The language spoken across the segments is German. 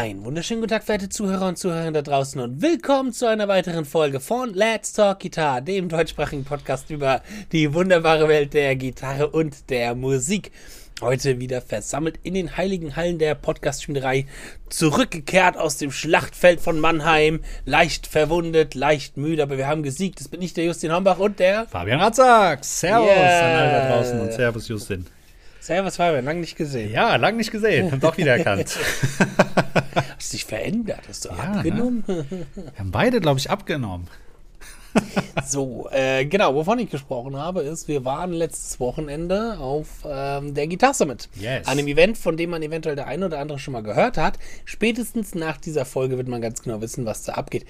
Ein wunderschönen guten Tag, verehrte Zuhörer und Zuhörer da draußen und willkommen zu einer weiteren Folge von Let's Talk Guitar, dem deutschsprachigen Podcast über die wunderbare Welt der Gitarre und der Musik. Heute wieder versammelt in den heiligen Hallen der Podcast-Spielerei, zurückgekehrt aus dem Schlachtfeld von Mannheim, leicht verwundet, leicht müde, aber wir haben gesiegt. Das bin ich, der Justin Hombach und der Fabian Ratzak. Servus Yeah. an alle da draußen und Servus Justin. Servus Fabian, lange nicht gesehen. Ja, lang nicht gesehen, hab doch wieder erkannt. Hast dich verändert? Hast du Ja, abgenommen? Wir haben beide, glaube ich, abgenommen. So, äh, genau, wovon ich gesprochen habe, ist, wir waren letztes Wochenende auf ähm, der Guitar Summit. Yes. Einem Event, von dem man eventuell der eine oder andere schon mal gehört hat. Spätestens nach dieser Folge wird man ganz genau wissen, was da abgeht.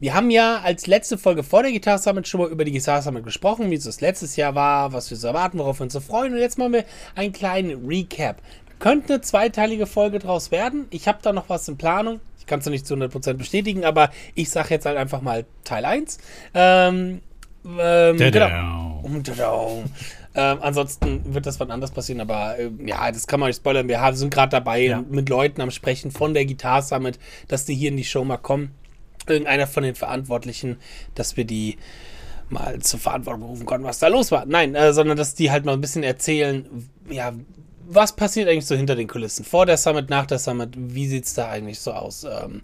Wir haben ja als letzte Folge vor der Guitar Summit schon mal über die Guitar Summit gesprochen, wie es das letztes Jahr war, was wir so erwarten, worauf wir uns so freuen. Und jetzt machen wir einen kleinen Recap. Könnte eine zweiteilige Folge draus werden. Ich habe da noch was in Planung. Ich kann es noch nicht zu 100% bestätigen, aber ich sage jetzt halt einfach mal Teil 1. Ähm, ähm, genau. Ähm, ansonsten wird das wann anders passieren, aber äh, ja, das kann man nicht spoilern. Wir haben, sind gerade dabei Ja. mit Leuten am Sprechen von der Guitar Summit, dass die hier in die Show mal kommen. Irgendeiner von den Verantwortlichen, dass wir die mal zur Verantwortung berufen konnten, was da los war. Nein, äh, sondern dass die halt mal ein bisschen erzählen, ja, was passiert eigentlich so hinter den Kulissen? Vor der Summit, nach der Summit, wie sieht es da eigentlich so aus? Ähm,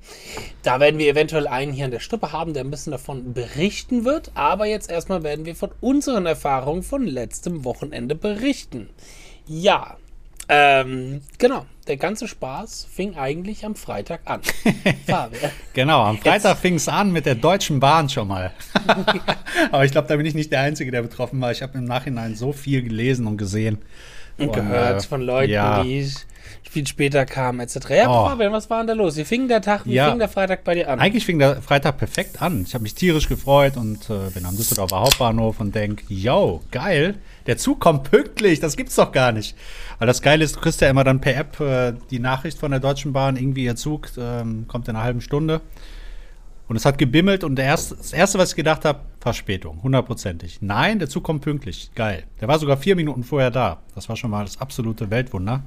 da werden wir eventuell einen hier an der Strippe haben, der ein bisschen davon berichten wird. Aber jetzt erstmal werden wir von unseren Erfahrungen von letztem Wochenende berichten. Ja, ähm, genau. Der ganze Spaß fing eigentlich am Freitag an. Genau, am Freitag fing es an mit der Deutschen Bahn schon mal. Aber ich glaube, da bin ich nicht der Einzige, der betroffen war. Ich habe im Nachhinein so viel gelesen und gesehen. und Und, gehört äh, von Leuten, ja. die viel später kamen, etc. Ja, Oh. Fabian, was war denn da los? Wie fing der Tag, wie Ja. fing der Freitag bei dir an? Eigentlich fing der Freitag perfekt an. Ich habe mich tierisch gefreut und äh, bin am Düsseldorfer Hauptbahnhof und denk, yo, geil, der Zug kommt pünktlich, das gibt's doch gar nicht. Weil das Geile ist, du kriegst ja immer dann per App äh, die Nachricht von der Deutschen Bahn, irgendwie ihr Zug ähm, kommt in einer halben Stunde. Und es hat gebimmelt und erste, das Erste, was ich gedacht habe, Verspätung, hundertprozentig. Nein, der Zug kommt pünktlich, geil. Der war sogar vier Minuten vorher da. Das war schon mal das absolute Weltwunder.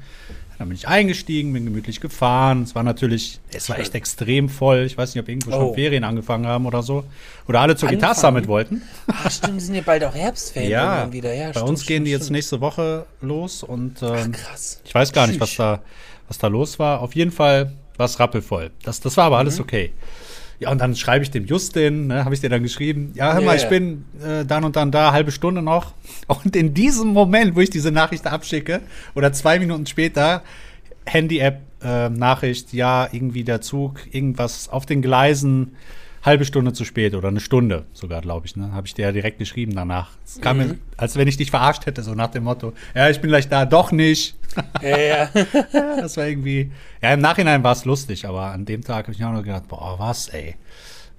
Dann bin ich eingestiegen, bin gemütlich gefahren. Es war natürlich, es war echt extrem voll. Ich weiß nicht, ob irgendwo Oh. schon Ferien angefangen haben oder so. Oder alle zur Anfangen? Summit wollten. Ach, stimmt, sind ja bald auch Herbstferien Ja, wieder. Ja, bei stimmt, uns gehen stimmt, die jetzt nächste Woche los und ähm, Krass. ich weiß gar nicht, was da, was da los war. Auf jeden Fall war es rappelvoll. Das, das war aber Mhm. alles okay. Ja, und dann schreibe ich dem Justin, ne, habe ich dir dann geschrieben, ja, hör mal, ja. ich bin äh, dann und dann da, halbe Stunde noch. Und in diesem Moment, wo ich diese Nachricht abschicke, oder zwei Minuten später, Handy-App, äh, Nachricht, ja, irgendwie der Zug, irgendwas auf den Gleisen, halbe Stunde zu spät oder eine Stunde sogar, glaube ich, ne? Habe ich dir ja direkt geschrieben danach. Es kam Mhm. mir, als wenn ich dich verarscht hätte, so nach dem Motto, ja, ich bin gleich da, doch nicht. Ja, ja. Ja, das war irgendwie. Ja, im Nachhinein war es lustig, aber an dem Tag habe ich mir auch noch gedacht, boah, was, ey.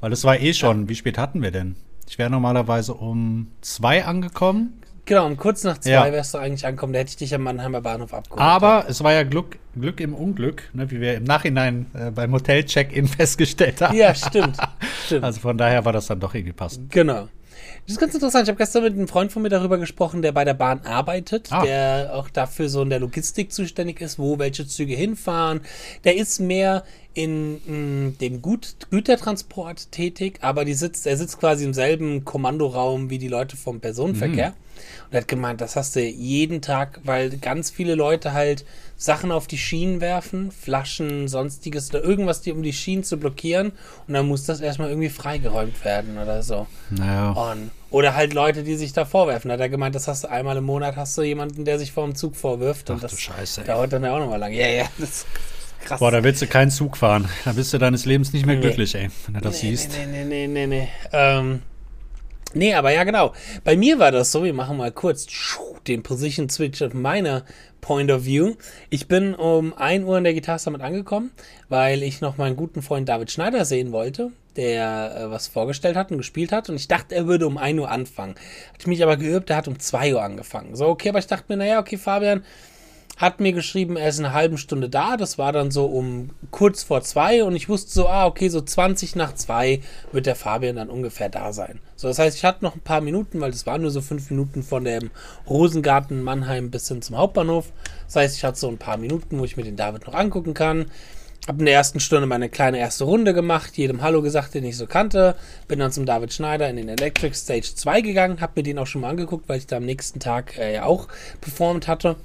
Weil es war eh schon, wie spät hatten wir denn? Ich wäre normalerweise um zwei angekommen, genau, um kurz nach zwei Ja. wärst du eigentlich angekommen. Da hätte ich dich am Mannheimer Bahnhof abgeholt. aber es war ja Glück, Glück im Unglück, ne, wie wir im Nachhinein äh, beim Hotel-Check-In festgestellt haben. Ja, stimmt. stimmt. Also von daher war das dann doch irgendwie passend. Genau. Das ist ganz interessant. Ich habe gestern mit einem Freund von mir darüber gesprochen, der bei der Bahn arbeitet, Ah. der auch dafür so in der Logistik zuständig ist, wo welche Züge hinfahren. Der ist mehr in mh, dem Gut Gütertransport tätig, aber die sitzt, er sitzt quasi im selben Kommandoraum wie die Leute vom Personenverkehr. Und er hat gemeint, das hast du jeden Tag, weil ganz viele Leute halt Sachen auf die Schienen werfen, Flaschen, sonstiges oder irgendwas, die um die Schienen zu blockieren. Und dann muss das erstmal irgendwie freigeräumt werden oder so. Naja. Und, oder halt Leute, die sich da vorwerfen. Da hat er gemeint, das hast du einmal im Monat, hast du jemanden, der sich vor dem Zug vorwirft. Ach und du das Scheiße, dauert dann ja auch nochmal lang. Ja, ja, das ist krass. Boah, da willst du keinen Zug fahren. Da bist du deines Lebens nicht mehr Nee. glücklich, ey, wenn du das nee, siehst. Nee, nee, nee, nee, nee. Ähm, nee, aber ja, genau. Bei mir war das so, wir machen mal kurz den Position Switch of meiner Point of View. Ich bin um 1 Uhr in der Guitar Summit angekommen, weil ich noch meinen guten Freund David Schneider sehen wollte, der äh, was vorgestellt hat und gespielt hat. Und ich dachte, er würde um 1 Uhr anfangen. Hat mich aber geübt, er hat um 2 Uhr angefangen. So, okay, aber ich dachte mir, naja, okay, Fabian, hat mir geschrieben, er ist in einer halben Stunde da. Das war dann so um kurz vor zwei und ich wusste so, ah, okay, so 20 nach zwei wird der Fabian dann ungefähr da sein. So, das heißt, ich hatte noch ein paar Minuten, weil das waren nur so fünf Minuten von dem Rosengarten Mannheim bis hin zum Hauptbahnhof. Das heißt, ich hatte so ein paar Minuten, wo ich mir den David noch angucken kann. Hab in der ersten Stunde meine kleine erste Runde gemacht, jedem Hallo gesagt, den ich so kannte. Bin dann zum David Schneider in den Electric Stage 2 gegangen, hab mir den auch schon mal angeguckt, weil ich da am nächsten Tag äh, ja auch performt hatte.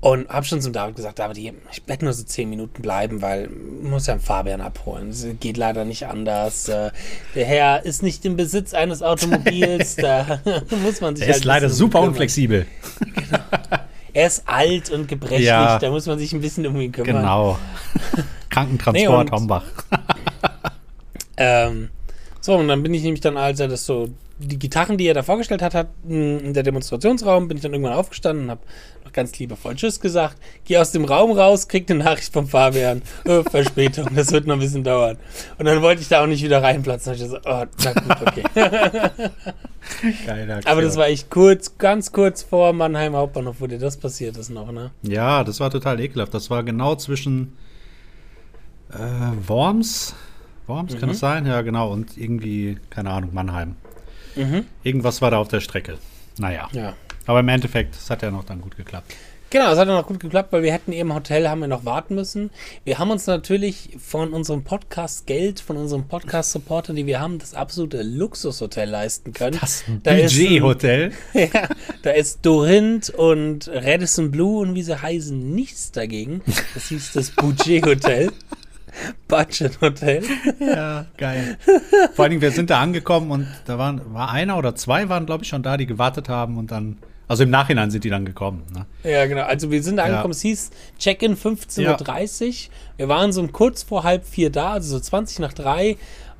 Und habe schon zum David gesagt, David, ich werde nur so zehn Minuten bleiben, weil ich muss ja einen Fabian abholen. Es geht leider nicht anders. Äh, der Herr ist nicht im Besitz eines Automobils. da muss man sich Er halt ist leider super kümmern. unflexibel. Er ist alt und gebrechlich. Ja. Da muss man sich ein bisschen um ihn kümmern. Genau. Nee, Krankentransport und- Hombach. Ähm, so, und dann bin ich nämlich dann, als er das so, die Gitarren, die er da vorgestellt hat, hat mh, in der Demonstrationsraum, bin ich dann irgendwann aufgestanden und habe noch ganz liebevoll Tschüss gesagt, gehe aus dem Raum raus, krieg eine Nachricht vom Fabian, äh, Verspätung, das wird noch ein bisschen dauern. Und dann wollte ich da auch nicht wieder reinplatzen. Da ich so, oh, na gut, okay. Geiler Aber das war echt kurz, ganz kurz vor Mannheim Hauptbahnhof, wo dir das passiert ist noch, ne? Ja, das war total ekelhaft. Das war genau zwischen äh, Worms. Worms, kann Mhm. es sein? Ja, genau. Und irgendwie, keine Ahnung, Mannheim. Mhm. Irgendwas war da auf der Strecke. Naja. Ja. Aber im Endeffekt, es hat ja noch dann gut geklappt. Genau, es hat dann noch gut geklappt, weil wir hätten eben im Hotel, haben wir noch warten müssen. Wir haben uns natürlich von unserem Podcast Geld, von unserem Podcast-Supporter, die wir haben, das absolute Luxushotel leisten können. Da ist ein- Budget-Hotel. ja, da ist Dorint und Radisson Blue und wie sie heißen, nichts dagegen. Das hieß das Budget Hotel. Budget Hotel. Ja, geil. Vor allen Dingen, wir sind da angekommen und da waren, war einer oder zwei waren, glaube ich, schon da, die gewartet haben und dann, also im Nachhinein sind die dann gekommen. Ne? Ja, genau. Also wir sind da angekommen, es hieß Check-in 15.30 Uhr. Wir waren so kurz vor halb vier da, also so 20 nach drei.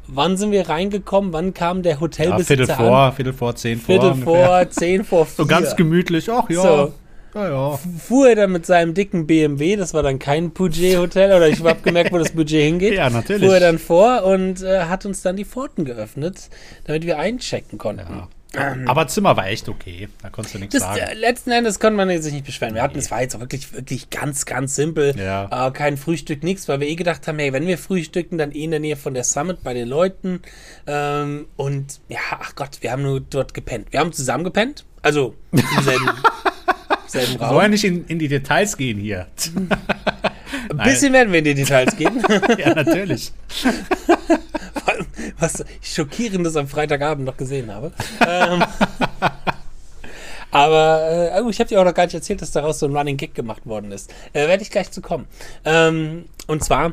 Wann sind wir reingekommen? Wann kam der Ja, Hotelbesitzer Viertel an? vor, Viertel vor, zehn vor. Viertel vor, zehn vor vier. So ganz gemütlich. Ach ja. So. Ja. Fuhr er dann mit seinem dicken BMW, das war dann kein Budget-Hotel, oder ich habe gemerkt, wo das Budget hingeht. Ja, natürlich. Fuhr er dann vor und äh, hat uns dann die Pforten geöffnet, damit wir einchecken konnten. Ja. Aber Zimmer war echt okay. Da konntest du nichts Das, sagen. äh, letzten Endes konnte man sich nicht beschweren. Wir hatten, es war jetzt auch wirklich, wirklich ganz, ganz simpel. Ja. Äh, kein Frühstück, nichts, weil wir eh gedacht haben, hey, wenn wir frühstücken, dann eh in der Nähe von der Summit bei den Leuten. Ähm, und ja, ach Gott, wir haben nur dort gepennt. Wir haben zusammen gepennt. Also im selben, selben Wir wollen Raum. nicht in, in die Details gehen hier. Ein bisschen werden wir in die Details gehen. ja, natürlich. was ich schockierendes am Freitagabend noch gesehen habe. ähm, aber äh, oh, ich habe dir auch noch gar nicht erzählt, dass daraus so ein Running Gag gemacht worden ist. Äh, Werde ich gleich zu kommen. Ähm, und zwar,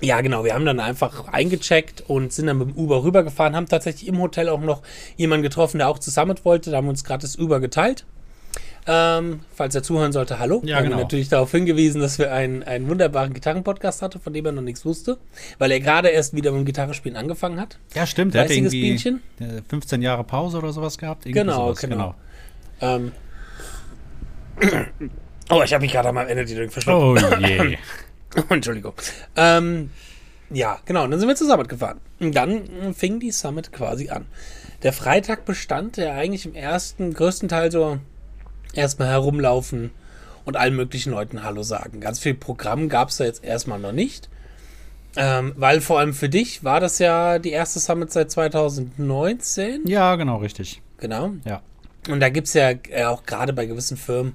ja genau, wir haben dann einfach eingecheckt und sind dann mit dem Uber rübergefahren, haben tatsächlich im Hotel auch noch jemanden getroffen, der auch zu Summit wollte. Da haben wir uns gerade das Uber geteilt. Ähm, falls er zuhören sollte, hallo. Ja, wir haben genau. natürlich darauf hingewiesen, dass wir einen, einen wunderbaren Gitarrenpodcast hatten, von dem er noch nichts wusste, weil er gerade erst wieder mit dem Gitarrespielen angefangen hat. Ja, stimmt. Der hat irgendwie Bienchen? äh, 15 Jahre Pause oder sowas gehabt. Genau, sowas, genau. Ähm. Oh, ich habe mich gerade am Ende die Drink verschluckt. Oh je. Entschuldigung. Ähm, ja, genau. Und dann sind wir zur Summit gefahren. Und dann fing die Summit quasi an. Der Freitag bestand ja eigentlich im ersten, größten Teil so erstmal herumlaufen und allen möglichen Leuten Hallo sagen. Ganz viel Programm gab es da jetzt erstmal noch nicht. Ähm, weil vor allem für dich war das ja die erste Summit seit 2019. Ja, genau, richtig. Genau. Ja. Und da gibt es ja äh, auch gerade bei gewissen Firmen,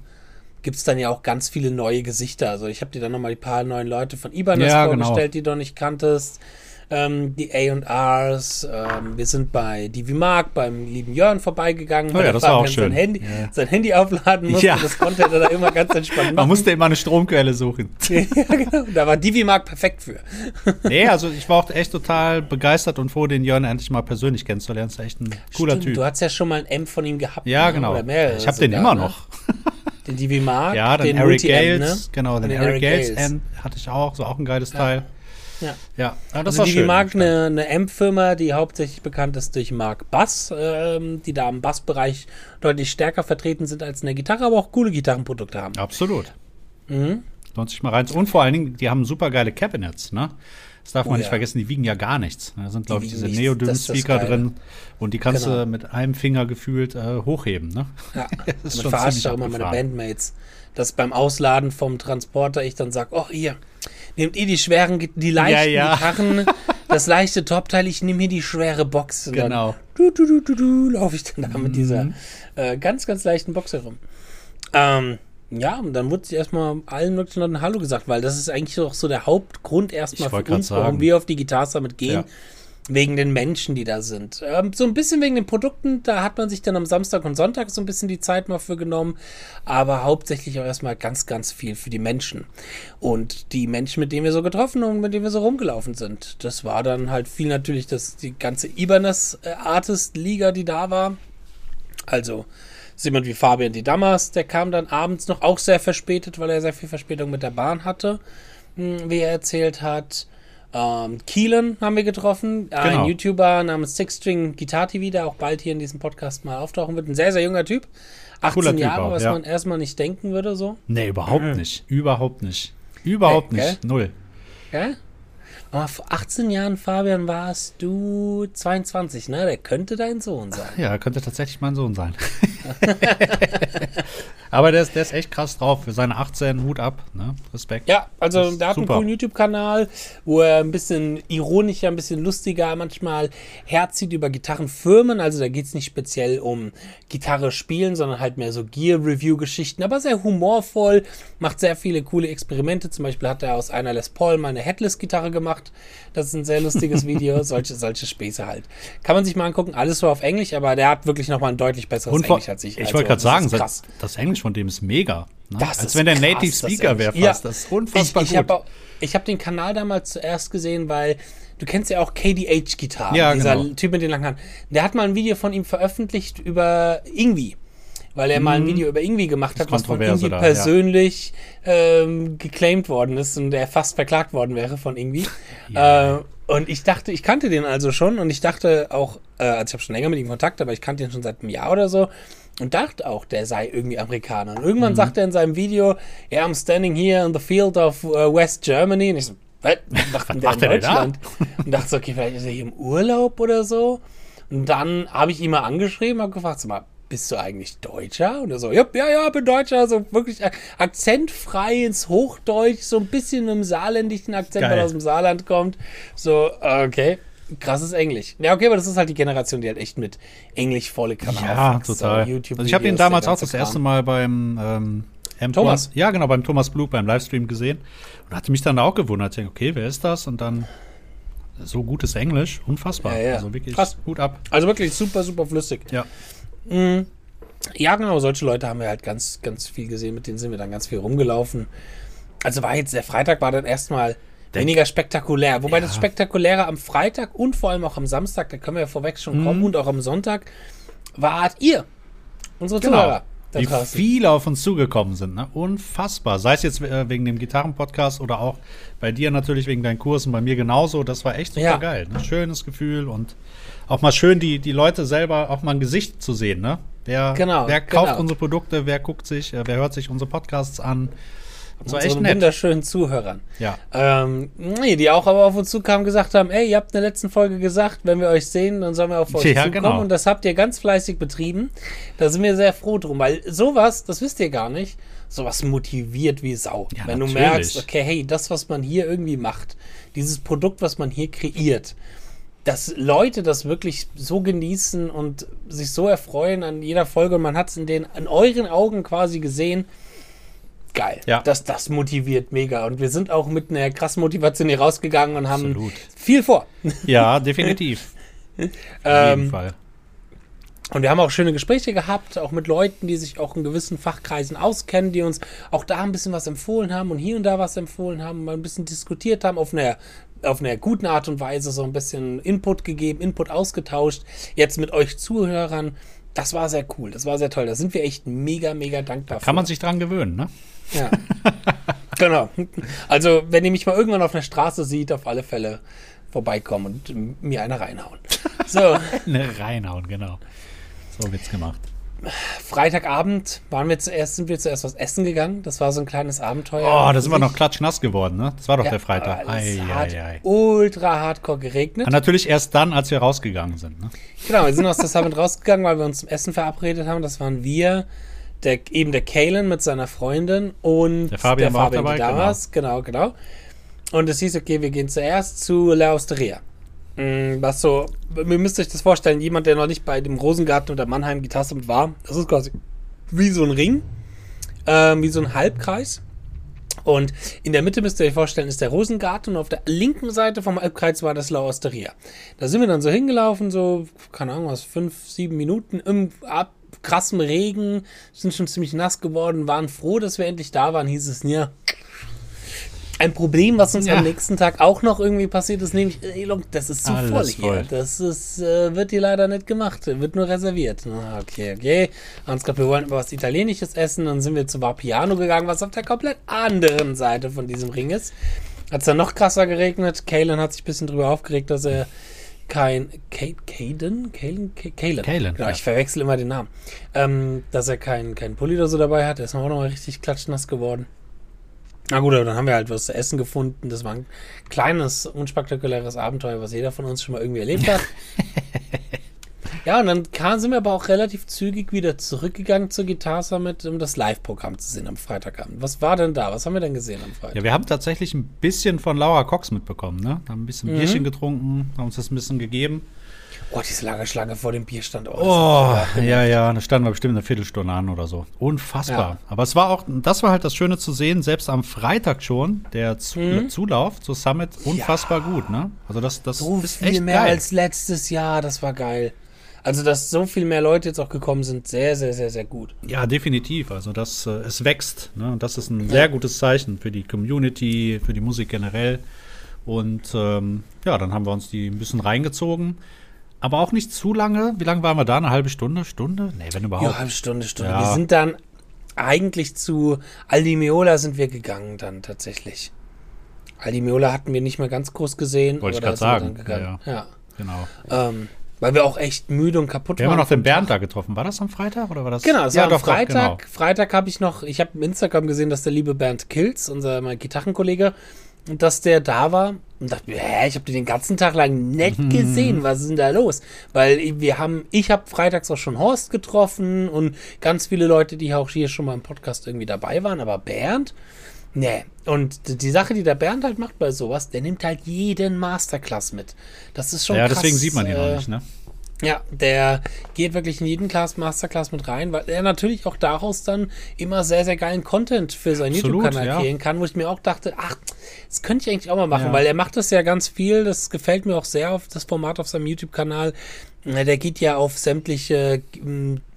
gibt es dann ja auch ganz viele neue Gesichter. Also ich habe dir dann nochmal die paar neuen Leute von Ibanez Ja, genau. vorgestellt, die du noch nicht kanntest. Ähm, die A&Rs. Ähm, wir sind bei Divi Mark, beim lieben Jörn vorbeigegangen. Oh ja, das war auch Fabian Sein schön. Handy, Ja. sein Handy aufladen musste. Ja. Das konnte er da immer ganz entspannt Man machen. musste immer eine Stromquelle suchen. ja, genau. Da war Divi Mark perfekt für. nee, also ich war auch echt total begeistert und froh, den Jörn endlich mal persönlich kennenzulernen. Ist echt ein cooler Stimmt, Typ. Du hast ja schon mal ein M von ihm gehabt. Ja, ne? genau. Oder mehrere Ich habe den immer ne? noch. Den Divi Mark, Ja, dann den Eric Gales. ne? Genau, den, den Eric Gales Gales. N hatte ich auch. So auch ein geiles Teil. Ja. Ja, ja das also war die schön. Mark eine, eine Amp-Firma, die hauptsächlich bekannt ist durch Mark Bass, ähm, die da im Bassbereich deutlich stärker vertreten sind als in der Gitarre, aber auch coole Gitarrenprodukte haben. Absolut. Mhm. Lohnt sich mal rein. Und vor allen Dingen, die haben super geile Cabinets, ne? Das darf man Oh nicht ja. vergessen, die wiegen ja gar nichts. Da sind, glaube ich, diese Neodym-Speaker drin. Und die kannst Genau. du mit einem Finger gefühlt äh, hochheben, ne? Ja, Das ist damit schon verarscht ziemlich auch immer meine. Bandmates, dass beim Ausladen vom Transporter ich dann sage, oh hier, nehmt ihr die schweren, die leichten ja. Gitarren, das leichte Topteil, ich nehme hier die schwere Box. Und Genau. Dann, du, du, du, du, du, laufe ich dann da mit dieser äh, ganz, ganz leichten Box herum. Ähm, Ja, und dann wurde sie erstmal allen möglichen Leuten Hallo gesagt, weil das ist eigentlich auch so der Hauptgrund erstmal für uns, warum wir auf die Guitar Summit gehen. Ja. Wegen den Menschen, die da sind. Ähm, so ein bisschen wegen den Produkten, da hat man sich dann am Samstag und Sonntag so ein bisschen die Zeit mal für genommen. Aber hauptsächlich auch erstmal ganz, ganz viel für die Menschen. Und die Menschen, mit denen wir so getroffen und mit denen wir so rumgelaufen sind. Das war dann halt viel natürlich das, die ganze Ibanez äh, Artist Liga, die da war. Also jemand wie Fabian Di Damas, der kam dann abends noch auch sehr verspätet, weil er sehr viel Verspätung mit der Bahn hatte, hm, wie er erzählt hat. Ähm, Keelan haben wir getroffen, ein Genau. YouTuber namens Six String Guitar TV, der auch bald hier in diesem Podcast mal auftauchen wird. Ein sehr, sehr junger Typ. 18 Cooler Typ Jahre, auch, was ja. man erstmal nicht denken würde, so. Nee, überhaupt nicht. Überhaupt nicht. Überhaupt Nee, nicht. Null. Ja? Aber vor 18 Jahren, Fabian, warst du 22, ne? Der könnte dein Sohn sein. Ja, könnte tatsächlich mein Sohn sein. Aber der ist, der ist echt krass drauf. Für seine 18 Hut ab. Ne? Respekt. Ja, also der hat einen super. coolen YouTube-Kanal, wo er ein bisschen ironischer, ein bisschen lustiger manchmal herzieht über Gitarrenfirmen. Also da geht es nicht speziell um Gitarre spielen, sondern halt mehr so Gear-Review-Geschichten, aber sehr humorvoll, macht sehr viele coole Experimente. Zum Beispiel hat er aus einer Les Paul mal eine Headless-Gitarre gemacht. Das ist ein sehr lustiges Video. solche, solche Späße halt. Kann man sich mal angucken, alles so auf Englisch, aber der hat wirklich nochmal ein deutlich besseres Englisch als ich. ich Also, wollte gerade sagen, das, das Englisch von dem ist mega. Ne? Das Als ist wenn der krass, Native Speaker wäre fast. Ja. Das ist unfassbar ich, ich gut. Hab ich habe den Kanal damals zuerst gesehen, weil du kennst ja auch KDH Gitarre, Ja, dieser genau. Typ mit den langen Haaren. Der hat mal ein Video von ihm veröffentlicht über Ingwie. Weil er mal ein Video über Ingwie gemacht hat, was von Mhm. Ingwie da, ja. persönlich ähm, geclaimed worden ist und der fast verklagt worden wäre von Ingwie. Ja. Äh, und ich dachte, ich kannte den also schon und ich dachte auch, äh, also ich habe schon länger mit ihm Kontakt, aber ich kannte ihn schon seit einem Jahr oder so und dachte auch, der sei irgendwie Amerikaner. Und irgendwann Mhm. sagt er in seinem Video, yeah, I'm standing here in the field of uh, West Germany. Und ich so, was macht denn der in? Deutschland? Und dachte so, okay, vielleicht ist er hier im Urlaub oder so. Und dann habe ich ihn mal angeschrieben, habe gefragt, sag mal, bist du eigentlich Deutscher? Und er so, ja, ja, ja, bin Deutscher. So wirklich ak- akzentfrei ins Hochdeutsch, so ein bisschen mit einem saarländischen Akzent, weil Geil. er aus dem Saarland kommt. So, okay, krasses Englisch. Ja, okay, aber das ist halt die Generation, die halt echt mit Englisch volle Kanal Ja, aufwächst. total. YouTube also ich habe ihn damals auch das erste Kram. Mal beim ähm, M Thomas. Ja, genau, beim Thomas Blue beim Livestream gesehen. Und hatte mich dann auch gewundert. Ich denke, okay, wer ist das? Und dann so gutes Englisch, unfassbar. Ja, ja. Also wirklich Krass. Hut ab. Also wirklich super, super flüssig. Ja. Ja, genau, solche Leute haben wir halt ganz, ganz viel gesehen, mit denen sind wir dann ganz viel rumgelaufen. Also war jetzt, der Freitag war dann erstmal weniger spektakulär. Wobei Ja. das Spektakuläre am Freitag und vor allem auch am Samstag, da können wir ja vorweg schon Mhm. kommen, und auch am Sonntag, wart ihr, unsere Genau. Zuhörer. Wie draußen. viele auf uns zugekommen sind. Ne? Unfassbar. Sei es jetzt äh, wegen dem Gitarrenpodcast oder auch bei dir natürlich wegen deinen Kursen, bei mir genauso. Das war echt super Ja. geil. Ne? Schönes Gefühl und auch mal schön, die, die Leute selber auch mal ein Gesicht zu sehen. Ne? Wer, Genau, wer kauft genau. unsere Produkte, wer guckt sich, äh, wer hört sich unsere Podcasts an. War echt unseren nett. wunderschönen Zuhörern. Ja. Ähm, nee, die auch aber auf uns zukamen und gesagt haben, ey, ihr habt in der letzten Folge gesagt, wenn wir euch sehen, dann sollen wir auf euch Ja, zukommen. genau. Und das habt ihr ganz fleißig betrieben. Da sind wir sehr froh drum, weil sowas, das wisst ihr gar nicht, sowas motiviert wie Sau. Ja, wenn du natürlich. merkst, okay, hey, das, was man hier irgendwie macht, dieses Produkt, was man hier kreiert, dass Leute das wirklich so genießen und sich so erfreuen an jeder Folge und man hat es in den, in euren Augen quasi gesehen, geil. Ja. Das, das motiviert mega. Und wir sind auch mit einer krassen Motivation hier rausgegangen und haben Absolut. viel vor. Ja, definitiv. Auf jeden Ähm, Fall. Und wir haben auch schöne Gespräche gehabt, auch mit Leuten, die sich auch in gewissen Fachkreisen auskennen, die uns auch da ein bisschen was empfohlen haben und hier und da was empfohlen haben, mal ein bisschen diskutiert haben, auf einer, auf einer guten Art und Weise so ein bisschen Input gegeben, Input ausgetauscht. Jetzt mit euch Zuhörern. Das war sehr cool, das war sehr toll. Da sind wir echt mega, mega dankbar Kann man für. sich dran gewöhnen, ne? Ja. genau. Also, wenn ihr mich mal irgendwann auf der Straße sieht, auf alle Fälle vorbeikommen und mir eine reinhauen. So. Ne, reinhauen, genau. So wird's gemacht. Freitagabend waren wir zuerst, sind wir zuerst was essen gegangen. Das war so ein kleines Abenteuer. Oh, da sind wir noch klatschnass geworden, ne? Das war doch Ja, der Freitag. Ei, hat ei, ei. ultra hardcore geregnet. Und natürlich erst dann, als wir rausgegangen sind. Ne? Genau, wir sind aus der Summit rausgegangen, weil wir uns zum Essen verabredet haben. Das waren wir, der, eben der Kalen mit seiner Freundin und Der Fabian war auch die dabei, Damas. Genau, genau. Und es hieß, okay, wir gehen zuerst zu La Osteria. Mm, Was so, ihr müsst euch das vorstellen, jemand, der noch nicht bei dem Rosengarten oder Mannheim Gitarre war, das ist quasi wie so ein Ring. ähm, wie so ein Halbkreis. Und in der Mitte müsst ihr euch vorstellen, ist der Rosengarten und auf der linken Seite vom Halbkreis war das La Osteria. Da sind wir dann so hingelaufen, so, keine Ahnung, was, fünf, sieben Minuten im ab krassem Regen, sind schon ziemlich nass geworden, waren froh, dass wir endlich da waren, hieß es, ja, ein Problem, was uns Ja. am nächsten Tag auch noch irgendwie passiert ist, nämlich, look, das ist zu voll hier. Das ist, äh, wird hier leider nicht gemacht, wird nur reserviert. Na, okay, okay. Haben uns gedacht, wir wollen aber was Italienisches essen, dann sind wir zu Vapiano gegangen, was auf der komplett anderen Seite von diesem Ring ist. Hat es dann noch krasser geregnet. Kalen hat sich ein bisschen drüber aufgeregt, dass er kein Caden? Kalen. Kalen, Genau, ja. ich verwechsel immer den Namen. Ähm, dass er keinen kein Pulli oder so dabei hat. Der ist auch nochmal richtig klatschnass geworden. Na gut, aber dann haben wir halt was zu essen gefunden. Das war ein kleines, unspektakuläres Abenteuer, was jeder von uns schon mal irgendwie erlebt hat. ja, und dann kam, sind wir aber auch relativ zügig wieder zurückgegangen zur Guitar Summit, um das Live-Programm zu sehen am Freitagabend. Was war denn da? Was haben wir denn gesehen am Freitag? Ja, wir haben tatsächlich ein bisschen von Laura Cox mitbekommen, ne? Haben ein bisschen Mhm. Bierchen getrunken, haben uns das ein bisschen gegeben. Oh, diese Lagerschlange vor dem Bierstand. Oh, ist- ja, ja, da standen wir bestimmt eine Viertelstunde an oder so. Unfassbar. Ja. Aber es war auch, das war halt das Schöne zu sehen, selbst am Freitag schon, der Mhm. Zulauf zur Summit, unfassbar gut, ne? Also das, das so ist viel echt mehr geil. als letztes Jahr. Das war geil. Also, dass so viel mehr Leute jetzt auch gekommen sind, sehr, sehr, sehr, sehr gut. Ja, definitiv. Also das, äh, es wächst. Ne? Und das ist ein sehr gutes Zeichen für die Community, für die Musik generell. Und ähm, ja, dann haben wir uns die ein bisschen reingezogen. Aber auch nicht zu lange. Wie lange waren wir da? Eine halbe Stunde? Stunde? Nee, wenn Ja, überhaupt. halbe Stunde, Stunde. Ja. Wir sind dann eigentlich zu Aldi Meola sind wir gegangen dann tatsächlich. Aldi Meola hatten wir nicht mehr ganz groß gesehen. Wollte ich wir sagen. dann gegangen. Ja. Genau. Ähm, weil wir auch echt müde und kaputt Wir haben waren. noch den Bernd da getroffen. War das am Freitag oder war das? Genau, es ja, war am doch, doch, Freitag. genau. Freitag habe ich noch, ich habe im Instagram gesehen, dass der liebe Bernd Kills, unser mein Gitarrenkollege, und dass der da war und dachte mir, hä, ich habe den den ganzen Tag lang nicht Mhm. gesehen. Was ist denn da los? Weil wir haben, ich habe freitags auch schon Horst getroffen und ganz viele Leute, die auch hier schon mal im Podcast irgendwie dabei waren, aber Bernd, nee. Und die Sache, die der Bernd halt macht bei sowas, der nimmt halt jeden Masterclass mit. Das ist schon Ja, krass. deswegen sieht man ihn äh, auch nicht, ne? ja, der geht wirklich in jeden Class Masterclass mit rein, weil er natürlich auch daraus dann immer sehr, sehr geilen Content für seinen YouTube-Kanal ja. kreieren kann, wo ich mir auch dachte, ach, das könnte ich eigentlich auch mal machen, Ja. weil er macht das ja ganz viel, das gefällt mir auch sehr auf das Format auf seinem YouTube-Kanal. Na, Der geht ja auf sämtliche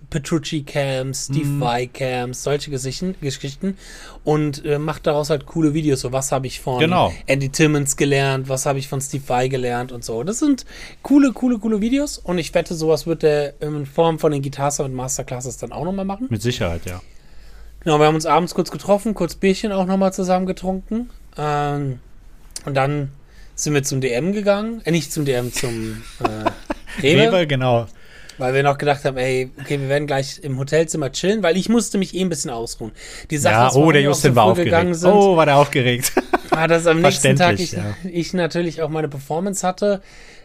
ähm, Petrucci-Cams, Mhm. Solche Geschichten, Geschichten und äh, macht daraus halt coole Videos. So, was habe ich von Genau. Andy Timmons gelernt, was habe ich von Steve Vai gelernt und so. Das sind coole, coole, coole Videos und ich wette, sowas wird er in Form von den Guitar Summit Masterclasses dann auch nochmal machen. Mit Sicherheit, ja. Genau, wir haben uns abends kurz getroffen, kurz Bierchen auch nochmal zusammen getrunken ähm, und dann sind wir zum DM gegangen, äh, nicht zum DM, zum äh, Rewe, Rewe, genau. Weil wir noch gedacht haben, ey, okay, wir werden gleich im Hotelzimmer chillen, weil ich musste mich eh ein bisschen ausruhen. Die Sache Ja, ist, oh, der Justin so war aufgeregt. sind, Oh, war der aufgeregt. war dass am nächsten Tag ich, Verständlich, ich natürlich auch meine Performance hatte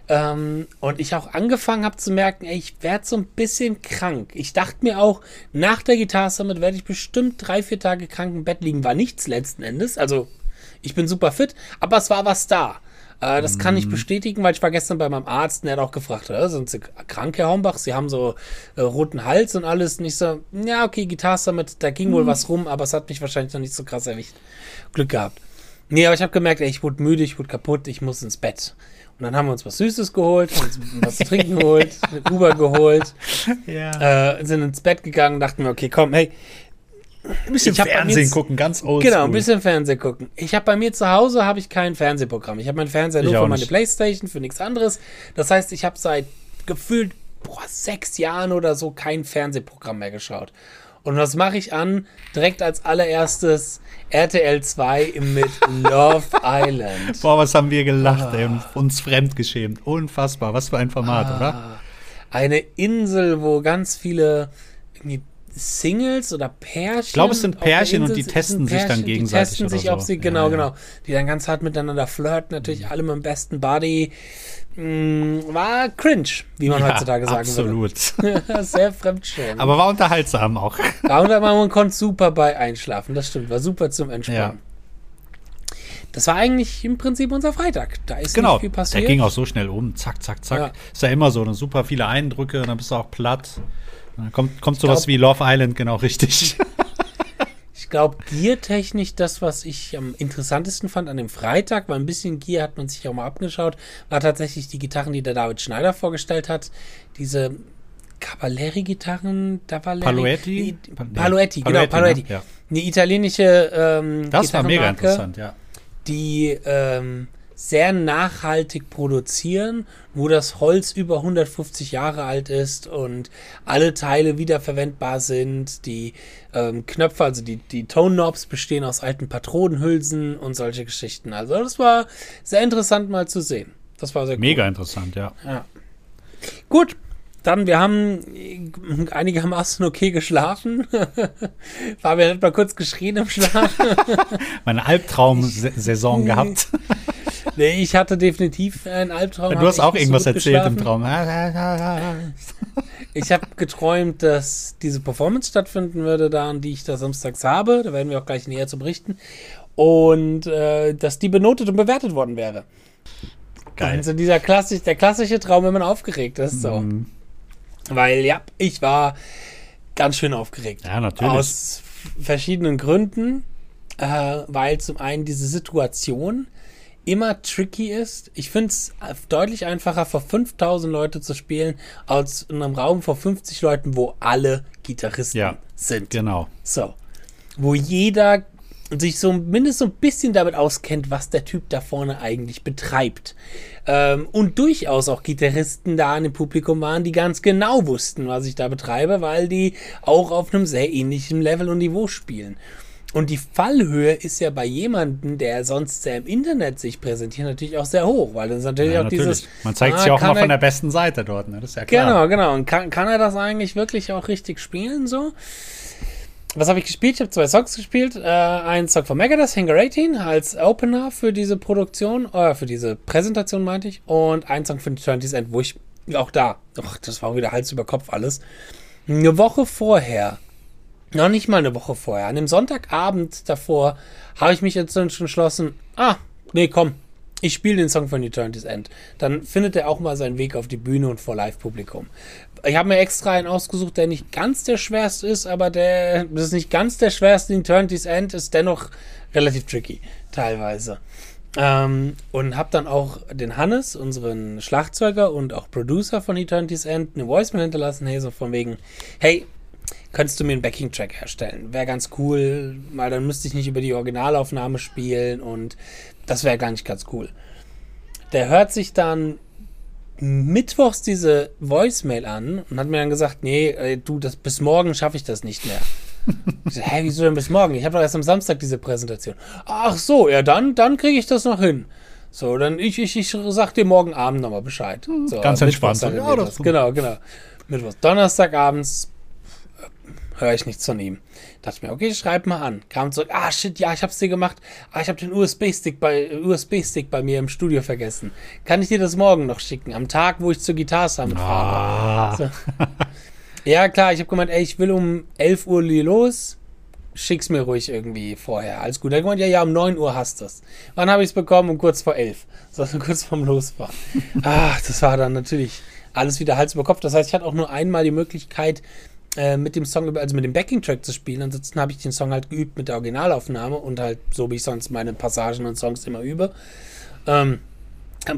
ähm, und ich auch angefangen habe zu merken, ey, ich werde so ein bisschen krank. Ich dachte mir auch, nach der Guitar Summit werde ich bestimmt drei, vier Tage krank im Bett liegen. War nichts letzten Endes. Also ich bin super fit, aber es war was da. Äh, das kann Mhm. ich bestätigen, weil ich war gestern bei meinem Arzt und der hat auch gefragt, äh, sind Sie krank, Herr Hombach? Sie haben so äh, roten Hals und alles. Nicht so, ja, okay, Guitar Summit, da ging Mhm. wohl was rum, aber es hat mich wahrscheinlich noch nicht so krass erwischt. Glück gehabt. Nee, aber ich habe gemerkt, ey, ich wurde müde, ich wurde kaputt, ich muss ins Bett. Und dann haben wir uns was Süßes geholt, uns was zu trinken geholt, eine Uber geholt, ja. äh, sind ins Bett gegangen, dachten wir, okay, komm, hey, Ein bisschen mir Fernsehen jetzt- gucken, ganz old genau, ein bisschen Fernsehen gucken. Ich habe bei mir zu Hause habe ich kein Fernsehprogramm. Ich habe meinen Fernseher nur für meine nicht. Playstation, für nichts anderes. Das heißt, ich habe seit gefühlt boah, sechs Jahren oder so kein Fernsehprogramm mehr geschaut. Und was mache ich an? Direkt als allererstes RTL 2 mit Love Island. Boah, was haben wir gelacht, Ah. ey, und uns fremdgeschämt. Unfassbar, was für ein Format, Ah. oder? Eine Insel, wo ganz viele Singles oder Pärchen. Ich glaube, es sind der Pärchen und die testen sich dann Die gegenseitig testen oder sich, ob so. sie, Ja, genau, ja. genau. Die dann ganz hart miteinander flirten, natürlich alle mit dem besten Buddy. Mm, war cringe, wie man heutzutage sagen absolut. würde. Sehr fremdschämen. Aber war unterhaltsam auch. Aber man konnte super bei einschlafen, das stimmt, war super zum Entspannen. Das war eigentlich im Prinzip unser Freitag. Da ist Genau, nicht viel der passiert. ging auch so schnell um. Zack, zack, zack. Ja. Ist ja immer so, ne, super viele Eindrücke, dann bist du auch platt. Dann kommt, kommt sowas glaub- wie Love Island genau richtig. glaube, Gear-technisch das, was ich am interessantesten fand an dem Freitag, weil ein bisschen Gear hat man sich auch mal abgeschaut, war tatsächlich die Gitarren, die der David Schneider vorgestellt hat. Diese Cavalieri-Gitarren, Paloetti? Paloetti, genau, Paloetti. Ne? Ja. Eine italienische ähm, Das war mega interessant, ja. die ähm, sehr nachhaltig produzieren, wo das Holz über 150 Jahre alt ist und alle Teile wiederverwendbar sind. Die ähm, Knöpfe, also die, die Tone Knobs bestehen aus alten Patronenhülsen und solche Geschichten. Also das war sehr interessant mal zu sehen. Das war sehr cool. Mega interessant, ja. Ja. Gut, dann, wir haben einigermaßen okay geschlafen. Fabian hat mal kurz geschrien im Schlaf. Meine Albtraum-Saison gehabt. Nee, ich hatte definitiv einen Albtraum. Du hast auch irgendwas erzählt im. Traum. Ich habe geträumt, dass diese Performance stattfinden würde, da an die ich da samstags habe. Da werden wir auch gleich näher zu berichten. Und äh, dass die benotet und bewertet worden wäre. Geil. Also dieser klassisch, der klassische Traum, wenn man aufgeregt ist. So. Mhm. Weil ja, ich war ganz schön aufgeregt. Ja, natürlich. Aus verschiedenen Gründen. Äh, weil zum einen diese Situation immer tricky ist. Ich finde es deutlich einfacher, vor 5000 Leute zu spielen, als in einem Raum vor 50 Leuten, wo alle Gitarristen Ja. sind. Genau. So. Wo jeder sich so mindestens so ein bisschen damit auskennt, was der Typ da vorne eigentlich betreibt. Ähm, und durchaus auch Gitarristen da in dem Publikum waren, die ganz genau wussten, was ich da betreibe, weil die auch auf einem sehr ähnlichen Level und Niveau spielen. Und die Fallhöhe ist ja bei jemandem, der sonst sehr im Internet sich präsentiert, natürlich auch sehr hoch, weil das ist natürlich Ja, auch natürlich. dieses. Man zeigt ah, sich auch mal von der besten Seite dort, ne? Das ist ja klar. Genau, genau. Und kann, kann er das eigentlich wirklich auch richtig spielen so? Was habe ich gespielt? Ich habe zwei Songs gespielt. Äh, ein Song von Megadeth, Hangar 18, als Opener für diese Produktion, äh, für diese Präsentation meinte ich. Und ein Song von Eternity's End, wo ich auch da, ach, das war wieder Hals über Kopf alles. Eine Woche vorher, noch nicht mal eine Woche vorher, an dem Sonntagabend davor, habe ich mich jetzt entschlossen, ah, nee, komm, ich spiele den Song von Eternity's End. Dann findet er auch mal seinen Weg auf die Bühne und vor Live-Publikum. Ich habe mir extra einen ausgesucht, der nicht ganz der schwerste ist, aber der, das ist nicht ganz der schwerste. Eternity's End ist dennoch relativ tricky, teilweise. Ähm, und habe dann auch den Hannes, unseren Schlagzeuger und auch Producer von Eternity's End, eine Voicemail hinterlassen, hey, so von wegen, hey, könntest du mir einen Backing-Track herstellen? Wäre ganz cool, weil dann müsste ich nicht über die Originalaufnahme spielen und das wäre gar nicht ganz cool. Der hört sich dann mittwochs diese Voicemail an und hat mir dann gesagt, nee, äh, du, das bis morgen schaffe ich das nicht mehr. Ich so, hä, wieso denn bis morgen? Ich habe doch erst am Samstag diese Präsentation. Ach so, ja, dann, dann kriege ich das noch hin. So, dann ich, ich, ich sag dir morgen Abend nochmal Bescheid. So, ganz entspannt. Ja, das. Genau, genau. Mittwochs. Donnerstagabends höre ich nichts von ihm. Dachte ich mir, okay, schreib mal an. Kam zurück, ah shit, ja, ich hab's dir gemacht. Ah, ich habe den USB-Stick bei USB-Stick bei mir im Studio vergessen. Kann ich dir das morgen noch schicken? Am Tag, wo ich zur Gitarre fahre. Ah, So. Ja, klar, ich habe gemeint, ey, ich will um 11 Uhr los. Schick's mir ruhig irgendwie vorher. Alles gut. Er hat gemeint, ja, ja, um 9 Uhr hast du's. Wann habe ich's bekommen? Um kurz vor 11. So, also kurz vorm Losfahren. Ach, das war dann natürlich alles wieder Hals über Kopf. Das heißt, ich hatte auch nur einmal die Möglichkeit, äh, mit dem Song, also mit dem Backing-Track zu spielen. Ansonsten habe ich den Song halt geübt mit der Originalaufnahme und halt so, wie ich sonst meine Passagen und Songs immer übe. Ähm,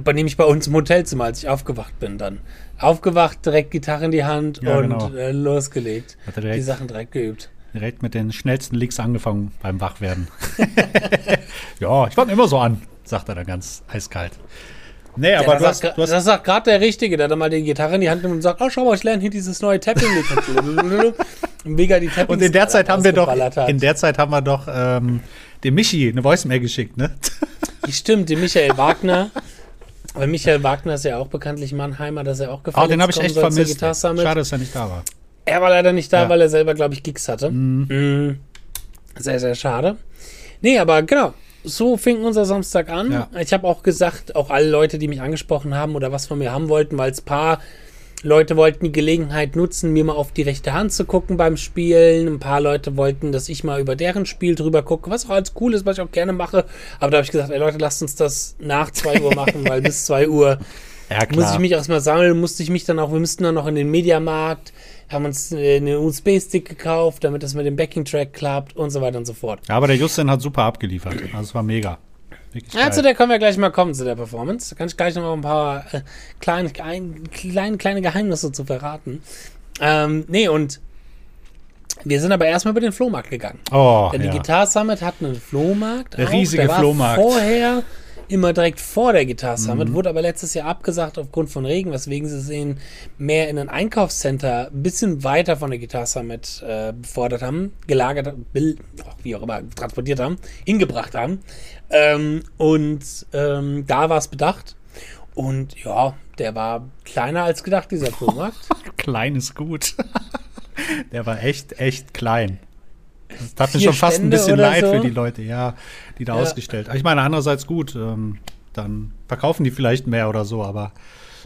bei dem ich bei uns im Hotelzimmer, als ich aufgewacht bin, dann. Aufgewacht, direkt Gitarre in die Hand Ja, und genau. äh, losgelegt. Hat er Die Sachen direkt geübt. direkt mit den schnellsten Licks angefangen beim Wachwerden. ja, ich fange immer so an, sagt er dann ganz eiskalt. Nee, Ja, aber das, du hast, sagt, du hast das sagt gerade der Richtige, der dann mal die Gitarre in die Hand nimmt und sagt, oh, schau mal, ich lerne hier dieses neue Tapping-Lied. Mega die Tapping und in der Zeit haben wir doch, Hat. in der Zeit haben wir doch ähm, dem Michi eine Voicemail geschickt, ne? Stimmt, die Michael Wagner. Weil Michael Wagner ist ja auch bekanntlich Mannheimer, dass er auch gefallen Oh, den habe ich echt vermisst. Schade, dass er nicht da war. Er war leider nicht da, Ja. weil er selber, glaube ich, Gigs hatte. Mhm. Sehr, sehr schade. Nee, aber genau. So fing unser Samstag an. Ja. Ich habe auch gesagt, auch alle Leute, die mich angesprochen haben oder was von mir haben wollten, weil es paar Leute wollten die Gelegenheit nutzen, mir mal auf die rechte Hand zu gucken beim Spielen. Ein paar Leute wollten, dass ich mal über deren Spiel drüber gucke, was auch als cool ist, was ich auch gerne mache. Aber da habe ich gesagt, ey Leute, lasst uns das nach 2 Uhr machen, weil bis 2 Uhr Ja, muss ich mich erstmal sammeln, musste ich mich dann auch, wir müssten dann noch in den Mediamarkt, haben uns äh, einen USB-Stick gekauft, damit das mit dem Backing-Track klappt und so weiter und so fort. Ja, aber der Justin hat super abgeliefert. Also es war mega. Wirklich Ja, zu der können wir gleich mal kommen, zu der Performance. Da kann ich gleich noch mal ein paar äh, kleine, ein, kleine, kleine Geheimnisse zu verraten. Ähm, nee, und wir sind aber erstmal über den Flohmarkt gegangen. oh, Denn die ja. Guitar Summit hat einen Flohmarkt. Der auch. riesige der war Flohmarkt. Vorher immer direkt vor der Guitar Summit, Mhm. wurde aber letztes Jahr abgesagt aufgrund von Regen, weswegen sie sehen mehr in ein Einkaufscenter ein bisschen weiter von der Guitar Summit äh, befordert haben, gelagert, wie auch immer, transportiert haben, hingebracht haben. Ähm, und ähm, da war es bedacht. Und ja, der war kleiner als gedacht, dieser Flohmarkt. Klein ist gut. der war echt, echt klein. Das tat mir schon fast ein Stände bisschen oder leid so. für die Leute, ja, die da Ja. ausgestellt. Aber ich meine, andererseits gut, ähm, dann verkaufen die vielleicht mehr oder so, aber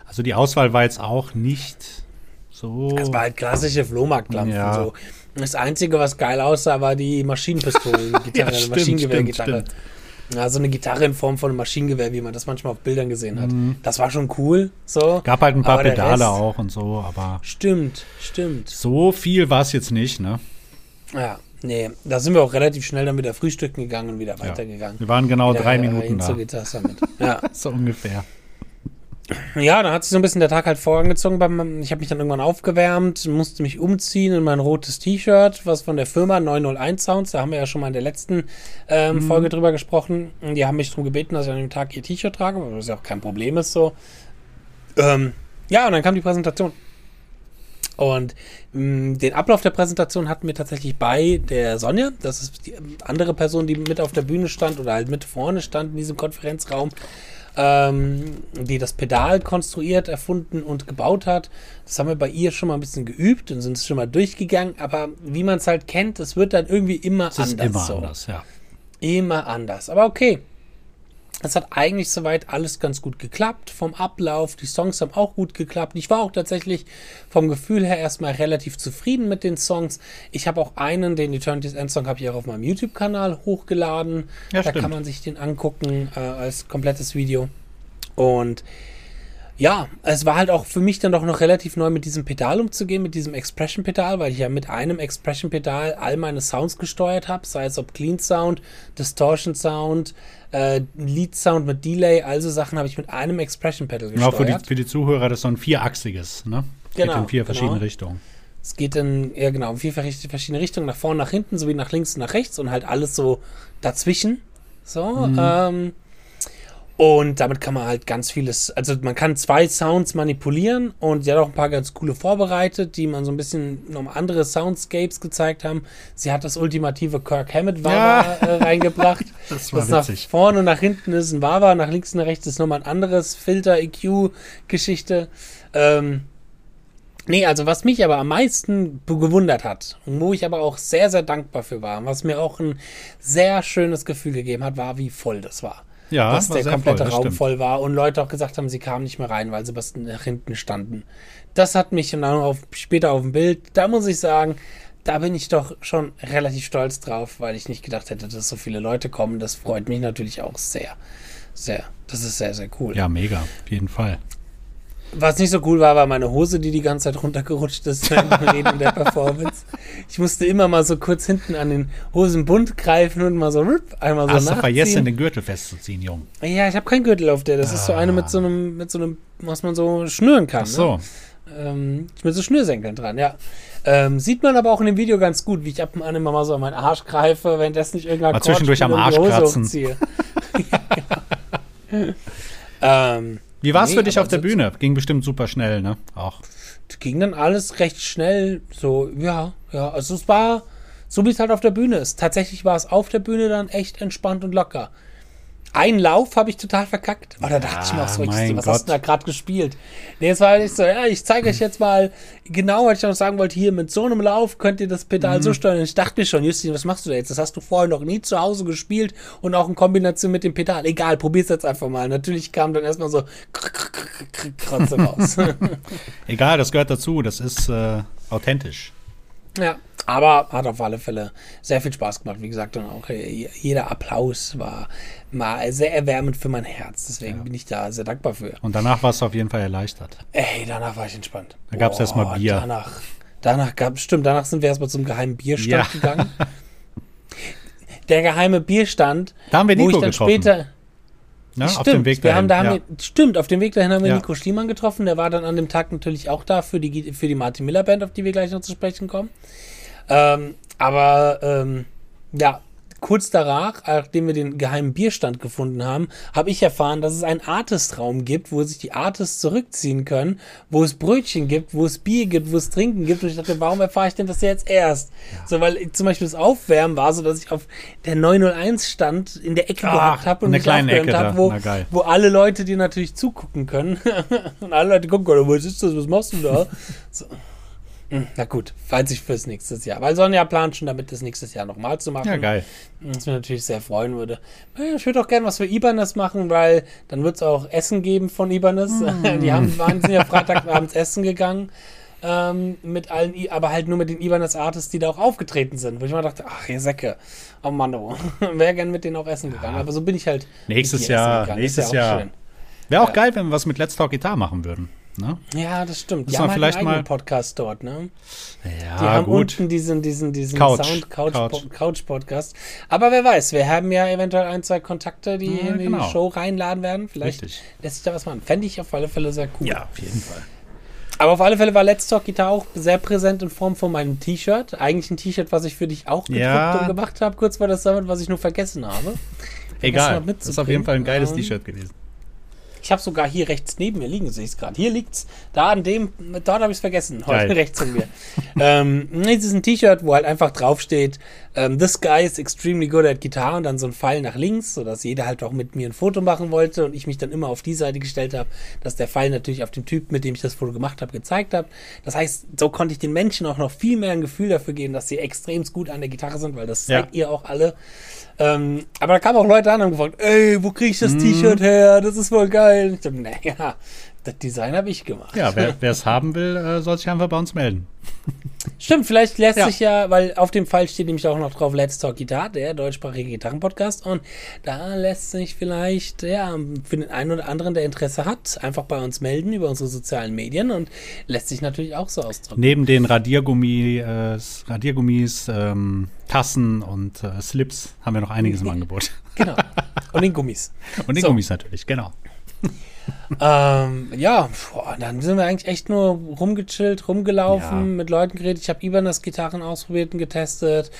also die Auswahl war jetzt auch nicht so. Das war halt klassische Flohmarktlampen. Ja. So. Das Einzige, was geil aussah, war die Maschinenpistolen-Gitarre, Ja, Maschinengewehr-Gitarre. stimmt, Ja, so eine Gitarre in Form von einem Maschinengewehr, wie man das manchmal auf Bildern gesehen hat. Das war schon cool. So. Mhm. Gab halt ein paar Pedale Rest- auch und so, aber Stimmt, stimmt. so viel war es jetzt nicht, ne? Ja, nee, da sind wir auch relativ schnell dann wieder frühstücken gegangen und wieder Ja. weitergegangen. Wir waren genau Wieder drei Minuten da. Ja. So ungefähr. Ja, dann hat sich so ein bisschen der Tag halt vorangezogen. Beim, ich habe mich dann irgendwann aufgewärmt, musste mich umziehen in mein rotes T-Shirt, was von der Firma 901 Sounds, da haben wir ja schon mal in der letzten ähm, Mhm. Folge drüber gesprochen. Die haben mich darum gebeten, dass ich an dem Tag ihr T-Shirt trage, was ja auch kein Problem ist so. Ähm, ja, und dann kam die Präsentation. Und mh, den Ablauf der Präsentation hatten wir tatsächlich bei der Sonja. Das ist die ähm, andere Person, die mit auf der Bühne stand oder halt mit vorne stand in diesem Konferenzraum, ähm, die das Pedal konstruiert, erfunden und gebaut hat. Das haben wir bei ihr schon mal ein bisschen geübt und sind es schon mal durchgegangen. Aber wie man es halt kennt, es wird dann irgendwie immer ist anders. immer so. anders, ja. Immer anders. Aber okay. Es hat eigentlich soweit alles ganz gut geklappt. Vom Ablauf, die Songs haben auch gut geklappt. Ich war auch tatsächlich vom Gefühl her erstmal relativ zufrieden mit den Songs. Ich habe auch einen, den Eternity's End Song, habe ich auch auf meinem YouTube-Kanal hochgeladen. Ja, da stimmt. kann man sich den angucken äh, als komplettes Video. Und ja, es war halt auch für mich dann doch noch relativ neu mit diesem Pedal umzugehen, mit diesem Expression-Pedal, weil ich ja mit einem Expression-Pedal all meine Sounds gesteuert habe, sei es ob Clean Sound, Distortion Sound, äh, Lead Sound mit Delay, also Sachen habe ich mit einem Expression-Pedal Genau, für die, gesteuert. für die Zuhörer, das ist so ein vierachsiges, ne? Geht Genau, in vier genau. verschiedene Richtungen. Es geht in, ja genau, in vier verschiedene Richtungen, nach vorne, nach hinten, sowie nach links und nach rechts und halt alles so dazwischen. So, Mhm. ähm, und damit kann man halt ganz vieles, also man kann zwei Sounds manipulieren und sie hat auch ein paar ganz coole vorbereitet, die man so ein bisschen noch andere Soundscapes gezeigt haben. Sie hat das ultimative Kirk Hammett Wawa äh, reingebracht. Das war Das nach witzig. vorne und nach hinten ist ein Wawa, nach links und nach rechts ist nochmal ein anderes Filter-EQ-Geschichte. Ähm, nee, also was mich aber am meisten gewundert hat und wo ich aber auch sehr, sehr dankbar für war, was mir auch ein sehr schönes Gefühl gegeben hat, war, wie voll das war. Ja, dass der komplette voll, Raum stimmt. voll war und Leute auch gesagt haben, sie kamen nicht mehr rein, weil sie bis nach hinten standen. Das hat mich dann auf, später auf dem Bild, da muss ich sagen, da bin ich doch schon relativ stolz drauf, weil ich nicht gedacht hätte, dass so viele Leute kommen. Das freut mich natürlich auch sehr. Sehr. Das ist sehr, sehr cool. Ja, mega, auf jeden Fall. Was nicht so cool war, war meine Hose, die die ganze Zeit runtergerutscht ist dem Reden der Performance. Ich musste immer mal so kurz hinten an den Hosenbund greifen und mal so rup, einmal so Hast du nachziehen. vergessen, den Gürtel festzuziehen, Jung? Ja, ich habe keinen Gürtel auf der. Das ist so eine mit so einem, mit so einem, was man so schnüren kann. Ach so. Ne? Ähm, mit so Schnürsenkeln dran, ja. Ähm, sieht man aber auch in dem Video ganz gut, wie ich ab und an immer mal so an meinen Arsch greife, währenddessen ich irgendein Mal zwischendurch am Arsch kratzen. ähm, Wie war es Nee, für dich auf der Bühne? Ging bestimmt super schnell, ne? Auch. ging dann alles recht schnell. So, ja, ja. Also es war so, wie es halt auf der Bühne ist. Tatsächlich war es auf der Bühne dann echt entspannt und locker. Einen Lauf habe ich total verkackt. Oh, da dachte ich mir auch so, ich, mein so, was hast du Gott. da gerade gespielt? Nee, es war nicht so, ja, ich zeige euch jetzt mal genau, was ich noch sagen wollte. Hier, mit so einem Lauf könnt ihr das Pedal Mhm. so steuern. Und ich dachte mir schon, Justin, was machst du da jetzt? Das hast du vorher noch nie zu Hause gespielt und auch in Kombination mit dem Pedal. Egal, probier's jetzt einfach mal. Natürlich kam dann erstmal so Krotze raus. Egal, das gehört dazu. Das ist äh, authentisch. Ja, aber hat auf alle Fälle sehr viel Spaß gemacht. Wie gesagt, und auch äh, jeder Applaus war mal sehr erwärmend für mein Herz. Deswegen bin ich da sehr dankbar für. Und danach warst du auf jeden Fall erleichtert. Ey, danach war ich entspannt. Da gab's Boah, erst mal Bier. Danach, Danach gab stimmt, danach sind wir erstmal zum geheimen Bierstand Ja. gegangen. Der geheime Bierstand, Da haben wir wo Nico ich dann getroffen. später Ne? Auf Stimmt, dem Weg wir haben, da dahin. haben wir, stimmt, auf dem Weg dahin haben wir Ja. Nico Schliemann getroffen. Der war dann an dem Tag natürlich auch da für die, für die Martin Miller Band, auf die wir gleich noch zu sprechen kommen. Ähm, aber ähm, ja, kurz danach, nachdem wir den geheimen Bierstand gefunden haben, habe ich erfahren, dass es einen Artistraum gibt, wo sich die Artists zurückziehen können, wo es Brötchen gibt, wo es Bier gibt, wo es Trinken gibt. Und ich dachte, warum erfahre ich denn das jetzt erst? So, weil ich, zum Beispiel das Aufwärmen war so, dass ich auf der 901 stand, in der Ecke gehockt habe und mich aufgewärmt Ecke habe, wo, wo alle Leute dir natürlich zugucken können. und alle Leute gucken, "Oh, was ist das, was machst du da? So. Hm, Na gut, falls ich fürs nächste Jahr. Weil Sonja plant schon damit, das nächstes Jahr nochmal zu machen. Ja, geil. Was mich natürlich sehr freuen würde. Ja, Ich würde auch gerne was für Ibanez machen, weil dann wird es auch Essen geben von Ibanez. Mm. Die haben, waren, sind ja Freitagabends essen gegangen. Ähm, mit allen, I aber halt nur mit den Ibanez Artists, die da auch aufgetreten sind. Wo ich mal dachte, ach, ihr Säcke. Oh Mann, oh. Wäre gern mit denen auch essen gegangen. Aber so bin ich halt. Nächstes Jahr, nächstes ja Jahr. schön. Wäre auch Ja. geil, wenn wir was mit Let's Talk Guitar machen würden. Ne? Ja, das stimmt. Die haben halt vielleicht einen mal- Podcast dort, ne? Ja, Die haben gut. unten diesen, diesen, diesen Couch. Sound Couch, Couch. Couch. Podcast. Aber wer weiß, wir haben ja eventuell ein, zwei Kontakte, die Ja, in genau. die Show reinladen werden. Vielleicht Richtig. lässt sich da was machen. Fände ich auf alle Fälle sehr cool. Ja, auf jeden Fall. Aber auf alle Fälle war Let's Talk Guitar auch sehr präsent in Form von meinem T-Shirt. Eigentlich ein T-Shirt, was ich für dich auch gedruckt Ja. und gemacht habe, kurz vor der Summit, was ich nur vergessen habe. Egal. Das ist auf jeden. Fall ein geiles Ähm, T-Shirt gewesen. Ich habe sogar hier rechts neben mir liegen, sehe ich es gerade. Hier liegt's. Da an dem, dort habe ich es vergessen. Heute Geil. rechts von mir. ähm, es ist ein T-Shirt, wo halt einfach draufsteht, ähm, this guy is extremely good at Guitar und dann so ein Pfeil nach links, sodass jeder halt auch mit mir ein Foto machen wollte und ich mich dann immer auf die Seite gestellt habe, dass der Pfeil natürlich auf dem Typ, mit dem ich das Foto gemacht habe, gezeigt habe. Das heißt, so konnte ich den Menschen auch noch viel mehr ein Gefühl dafür geben, dass sie extrem gut an der Gitarre sind, weil das Ja. zeigt ihr auch alle. Ähm, aber da kamen auch Leute an und haben gefragt, ey, wo krieg ich Mhm. das T-Shirt her? Das ist voll geil. Und ich dachte, naja, das Design habe ich gemacht. Ja, wer es haben will, äh, soll sich einfach bei uns melden. Stimmt, vielleicht lässt Ja. sich ja, weil auf dem Fall steht nämlich auch noch drauf Let's Talk Guitar, der deutschsprachige Gitarrenpodcast. Und da lässt sich vielleicht, ja, für den einen oder anderen, der Interesse hat, einfach bei uns melden über unsere sozialen Medien und lässt sich natürlich auch so ausdrücken. Neben den Radiergummi, äh, Radiergummis, ähm, Tassen und äh, Slips haben wir noch einiges im Angebot. Genau. Und den Gummis. Und die So. Gummis natürlich, genau. Ähm, ja, boah, dann sind wir eigentlich echt nur rumgechillt, rumgelaufen, Ja. mit Leuten geredet. Ich habe Ibanez Gitarren ausprobiert und getestet.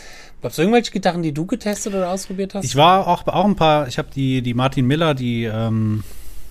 Gab es irgendwelche Gitarren, die du getestet oder ausprobiert hast? Ich war auch, auch ein paar, ich habe die, die Martin Miller, die, ähm,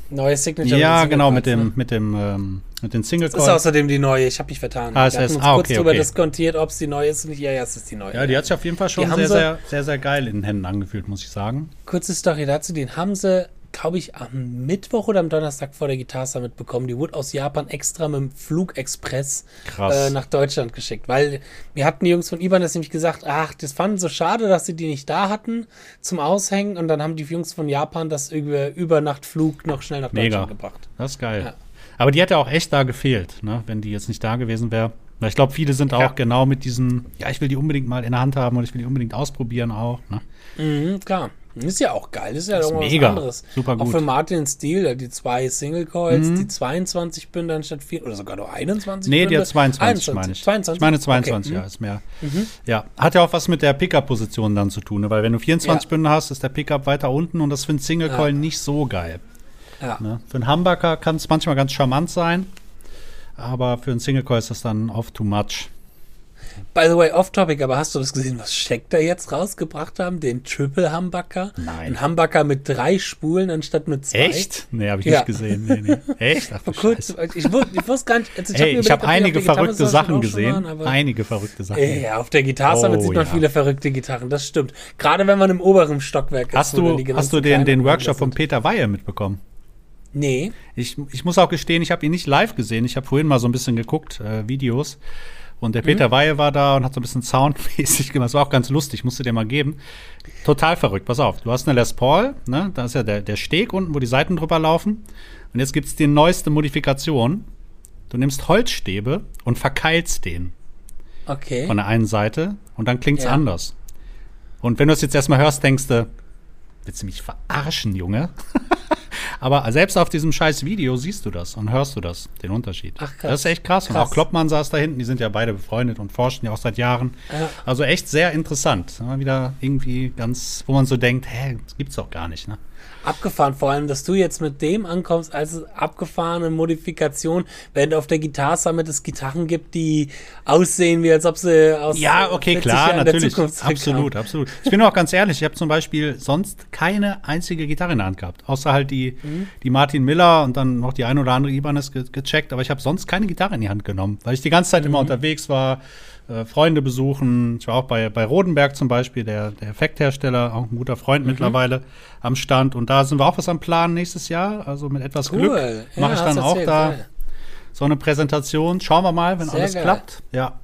Neue Signature. ja, genau, mit dem, ne? mit dem, ähm, mit den Single Das ist außerdem die neue. Ich habe mich vertan. HSS. Wir hatten uns Ah, kurz okay, drüber okay. diskutiert, ob es die neue ist. Und ich, ja, ja, es ist die neue. Ja, die hat sich auf jeden Fall schon sehr, sehr, sehr, sehr geil in den Händen angefühlt, muss ich sagen. Kurze Story dazu. Den haben sie, glaube ich, am Mittwoch oder am Donnerstag vor der Guitar Summit bekommen. Die wurde aus Japan extra mit dem Flugexpress äh, nach Deutschland geschickt. Weil mir hatten die Jungs von Ibanez nämlich gesagt, ach, das fanden so schade, dass sie die nicht da hatten zum Aushängen. Und dann haben die Jungs von Japan das über Übernachtflug noch schnell nach Mega. Deutschland gebracht. Das ist geil. Ja. Aber die hätte auch echt da gefehlt, ne, wenn die jetzt nicht da gewesen wäre. Ich glaube, viele sind auch Ja. genau mit diesem, ja, ich will die unbedingt mal in der Hand haben und ich will die unbedingt ausprobieren auch. Ne? Mhm, klar. Ist ja auch geil. Ist ja Ist mal was mega. anderes. Super Auch gut. Mhm. für Martin Stil, die zwei Single Coils, die 22 Bünde anstatt 4 oder sogar nur 21 Nee, die Bünde. hat 22, meine ich. 22? Ich meine 22, Okay. ja, ist mehr. Ja, hat ja auch was mit der Pickup-Position dann zu tun, ne? weil wenn du 24 Ja. Bünde hast, ist der Pickup weiter unten und das für einen Single Coil nicht so geil. Ja. Ne? Für einen Humbucker kann es manchmal ganz charmant sein, aber für einen Single Coil ist das dann oft too much. By the way, off-topic, aber hast du das gesehen, was Scheck da jetzt rausgebracht haben? Den Triple Humbucker? Nein. Ein Humbucker mit drei Spulen anstatt mit zwei? Echt? Nee, habe ich Ja. nicht gesehen. Nee, nee. Echt? Ach, Scheiße. ich, wus- ich wusste gar nicht. Also Hey, ich habe überlegt, ob die einige verrückte Sachen gesehen. aber- einige verrückte Sachen. Ja, auf der Gitarre Oh, sieht man ja. viele verrückte Gitarren, das stimmt. Gerade wenn man im oberen Stockwerk Hast dann du, hast du den, den Workshop von Peter Weihe mitbekommen? Nee. Ich, ich muss auch gestehen, ich habe ihn nicht live gesehen. Ich habe vorhin mal so ein bisschen geguckt, äh, Videos. Und Mhm. der Peter Weihe war da und hat so ein bisschen soundmäßig gemacht. Das war auch ganz lustig, musst du dir mal geben. Total verrückt. Pass auf, du hast eine Les Paul, ne? da ist ja der, der Steg unten, wo die Seiten drüber laufen. Und jetzt gibt's die neueste Modifikation. Du nimmst Holzstäbe und verkeilst den Okay. von der einen Seite und dann klingt's Ja. anders. Und wenn du es jetzt erstmal hörst, denkst du, willst du mich verarschen, Junge? Aber selbst auf diesem scheiß Video siehst du das und hörst du das, den Unterschied. Ach, krass. Das ist echt krass. Und Krass. auch Kloppmann saß da hinten, die sind ja beide befreundet und forschen ja auch seit Jahren. Ja. Also echt sehr interessant. Mal wieder irgendwie ganz, wo man so denkt, hä, das gibt's doch gar nicht, ne? Abgefahren, vor allem, dass du jetzt mit dem ankommst als abgefahrene Modifikation, während auf der Guitar Summit es Gitarren gibt, die aussehen, wie als ob sie aus Ja, okay, 40 klar, Jahren natürlich. Zukunft zurückkamen. Absolut, absolut. Ich bin auch ganz ehrlich, ich habe zum Beispiel sonst keine einzige Gitarre in der Hand gehabt. Außer halt die, Mhm. die Martin Miller und dann noch die ein oder andere Ibanez ge gecheckt. Aber ich habe sonst keine Gitarre in die Hand genommen, weil ich die ganze Zeit Mhm. immer unterwegs war, äh, Freunde besuchen. Ich war auch bei, bei Rodenberg zum Beispiel, der, der Effekthersteller, auch ein guter Freund Mhm. mittlerweile am Stand. Und da sind wir auch was am Plan nächstes Jahr. Also mit etwas Cool. Glück Ja, mache ich hast dann auch erzählt, da geil. so eine Präsentation. Schauen wir mal, wenn Sehr alles geil. klappt. Ja.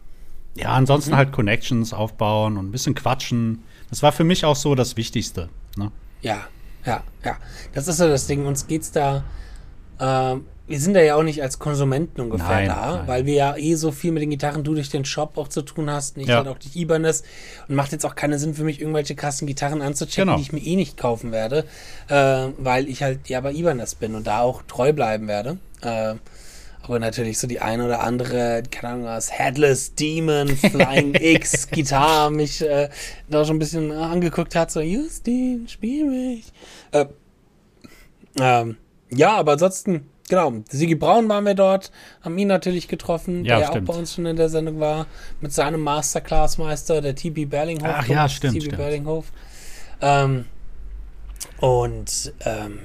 Ja, ansonsten Mhm. halt Connections aufbauen und ein bisschen quatschen. Das war für mich auch so das Wichtigste. Ne? Ja, ja, ja. Das ist so das Ding. Uns geht's da. Ähm, wir sind da ja auch nicht als Konsumenten ungefähr Nein, da, nein. weil wir ja eh so viel mit den Gitarren, du durch den Shop auch zu tun hast, nicht Ja. halt auch durch Ibanez. Und macht jetzt auch keinen Sinn für mich, irgendwelche krassen Gitarren anzuchecken, Genau. die ich mir eh nicht kaufen werde, äh, weil ich halt ja bei Ibanez bin und da auch treu bleiben werde. Äh, aber natürlich so die eine oder andere, keine Ahnung, was Headless Demon, Flying X, Gitarre mich äh, da schon ein bisschen angeguckt hat, so Justin, spiel mich. Äh, ähm, ja, aber ansonsten, genau, Sigi Braun waren wir dort, haben ihn natürlich getroffen, Ja, der ja stimmt. auch bei uns schon in der Sendung war, mit seinem Masterclass-Meister, der TB Berlinghof. Ach ja, stimmt, TB. Berlinghof. Ähm, und ähm,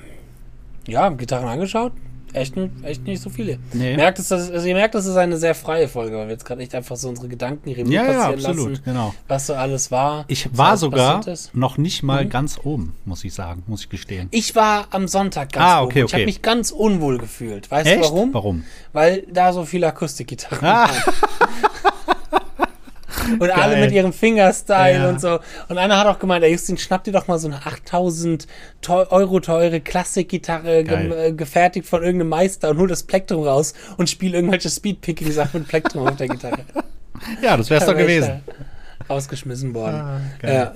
ja, Gitarren angeschaut. Echt, nicht- echt nicht so viele. Nee. Merkt es, dass, also ihr merkt, das ist eine sehr freie Folge, weil wir jetzt gerade echt einfach so unsere Gedanken Revue Ja, ja, passieren absolut, lassen, genau. was so alles war. Ich war sogar noch nicht mal Mhm. ganz oben, muss ich sagen, muss ich gestehen. Ich war am Sonntag ganz Ah, oben. okay, Ich habe mich ganz unwohl gefühlt. Weißt Echt? du warum? Warum? Weil da so viele Akustikgitarren Ah. waren. Und alle Geil. mit ihrem Fingerstyle Ja. und so. Und einer hat auch gemeint, ey Justin, schnapp dir doch mal so eine 8000 teu Euro teure Klassikgitarre, ge äh, gefertigt von irgendeinem Meister und hol das Plektrum raus und spiel irgendwelche Speedpicking-Sachen mit Plektrum auf der Gitarre. Ja, das wär's Da doch gewesen. Rausgeschmissen worden. Ah, ja.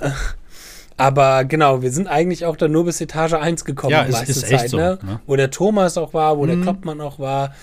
Aber genau, wir sind eigentlich auch dann nur bis Etage 1 gekommen. Ja, ist- meiste ist echt so, ne? ne? Wo der Thomas auch war, wo der Mhm. Kloppmann auch war.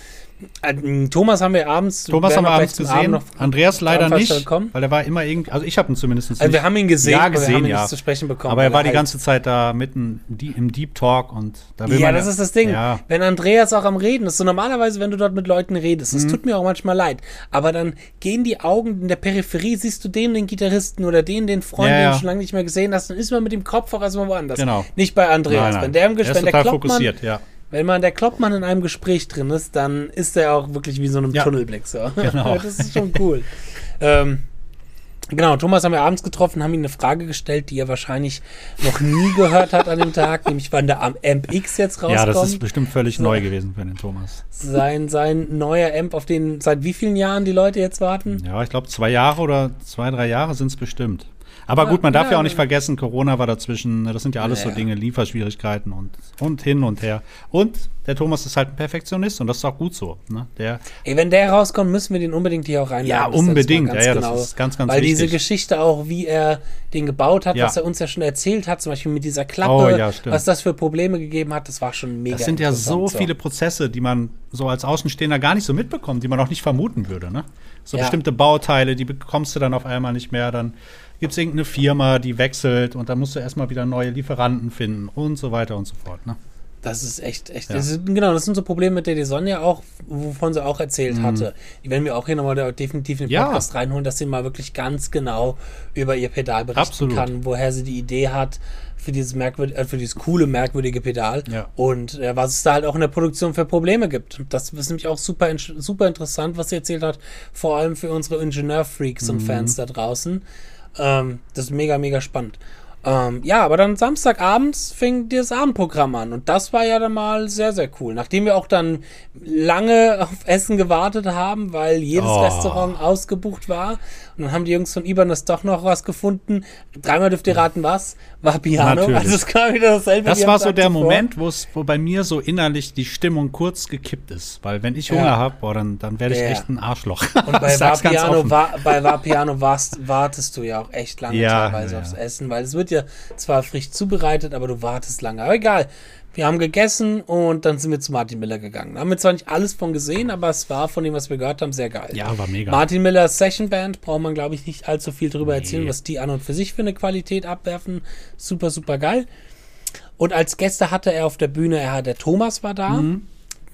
Äh, Thomas haben wir abends. Thomas haben wir abends zum Abend gesehen. Andreas leider nicht, kommen. weil er war immer irgendwie, also ich habe ihn zumindest nicht. Also wir haben ihn gesehen, ja, aber wir gesehen, haben ihn ja. zu sprechen bekommen. aber er war die halt- ganze Zeit da mitten im Deep- Talk und da will Ja, man das ist das Ding. Ja, Wenn Andreas auch am Reden ist, so normalerweise, wenn du dort mit Leuten redest, Mhm. das tut mir auch manchmal leid, aber dann gehen die Augen in der Peripherie, siehst du den, den Gitarristen oder den, den Freund, Ja, den ja. du schon lange nicht mehr gesehen hast, dann ist man mit dem Kopf auch erstmal woanders. Genau. Nicht bei Andreas. nein, nein. Wenn der im ist Gespräch, der total Kloppmann, fokussiert, ja. Wenn man der Kloppmann in einem Gespräch drin ist, dann ist er auch wirklich wie so einem Ja. Tunnelblick. So. Genau. Das ist schon cool. ähm, genau, Thomas haben wir abends getroffen, haben ihm eine Frage gestellt, die er wahrscheinlich noch nie gehört hat an dem Tag, nämlich wann der Amp X jetzt rauskommt. Ja, das ist bestimmt völlig So. neu gewesen für den Thomas. sein, sein neuer Amp, auf den seit wie vielen Jahren die Leute jetzt warten? Ja, ich glaube, zwei Jahre oder zwei, drei Jahre sind es bestimmt. Aber gut, man darf ja. auch nicht vergessen, Corona war dazwischen. ne, Das sind ja alles so. Dinge, Lieferschwierigkeiten und, und hin und her. Und der Thomas ist halt ein Perfektionist und das ist auch gut so. Ne? Der, Ey, wenn der rauskommt, müssen wir den unbedingt hier auch reinladen. Ja, unbedingt. Ja, ja, das ist ganz, ganz Weil diese wichtig. Geschichte auch, wie er den gebaut hat, Ja. was er uns ja schon erzählt hat, zum Beispiel mit dieser Klappe, Oh, ja, was das für Probleme gegeben hat, das war schon mega das sind ja so interessant, viele Prozesse, die man so als Außenstehender gar nicht so mitbekommt, die man auch nicht vermuten würde. Ne? So bestimmte Bauteile, die bekommst du dann auf einmal nicht mehr. Dann gibt es irgendeine Firma, die wechselt und dann musst du erstmal wieder neue Lieferanten finden und so weiter und so fort. Ne? Das ist echt, echt. Ja. Das ist, genau, das sind so Probleme, mit der die Sonja auch, wovon sie auch erzählt hatte. Die werden wir auch hier nochmal definitiv in den Mhm. Ja. Podcast reinholen, dass sie mal wirklich ganz genau über ihr Pedal berichten Absolut. kann, woher sie die Idee hat für dieses merkwürdige, äh, für dieses coole, merkwürdige Pedal Ja. und äh, was es da halt auch in der Produktion für Probleme gibt. Das ist nämlich auch super, in- super interessant, was sie erzählt hat, vor allem für unsere Ingenieurfreaks Mhm. und Fans da draußen. Ähm, das ist mega, mega spannend. Ähm, ja, aber dann Samstagabends fing das Abendprogramm an und das war ja dann mal sehr, sehr cool. Nachdem wir auch dann lange auf Essen gewartet haben, weil jedes Oh. Restaurant ausgebucht war und dann haben die Jungs von Ibanez doch noch was gefunden. Dreimal dürft ihr raten, was? War Piano. Natürlich. Also es kam wieder dasselbe. Das war so der zuvor. Moment, wo bei mir so innerlich die Stimmung kurz gekippt ist. Weil wenn ich Ja. Hunger habe, boah, dann, dann werde ich Ja. echt ein Arschloch. Und bei sag's ganz Vapiano, offen. wa bei Vapiano warst, wartest du ja auch echt lange Ja, teilweise ja, aufs ja. Essen, weil es wird ja zwar frisch zubereitet, aber du wartest lange. Aber egal. Wir haben gegessen und dann sind wir zu Martin Miller gegangen. Da haben wir zwar nicht alles von gesehen, aber es war von dem, was wir gehört haben, sehr geil. Ja, war mega. Martin Millers Session Band braucht man, glaube ich, nicht allzu viel drüber erzählen, was die an und für sich für eine Qualität abwerfen. Super, super geil. Und als Gäste hatte er auf der Bühne, er, der Thomas war da.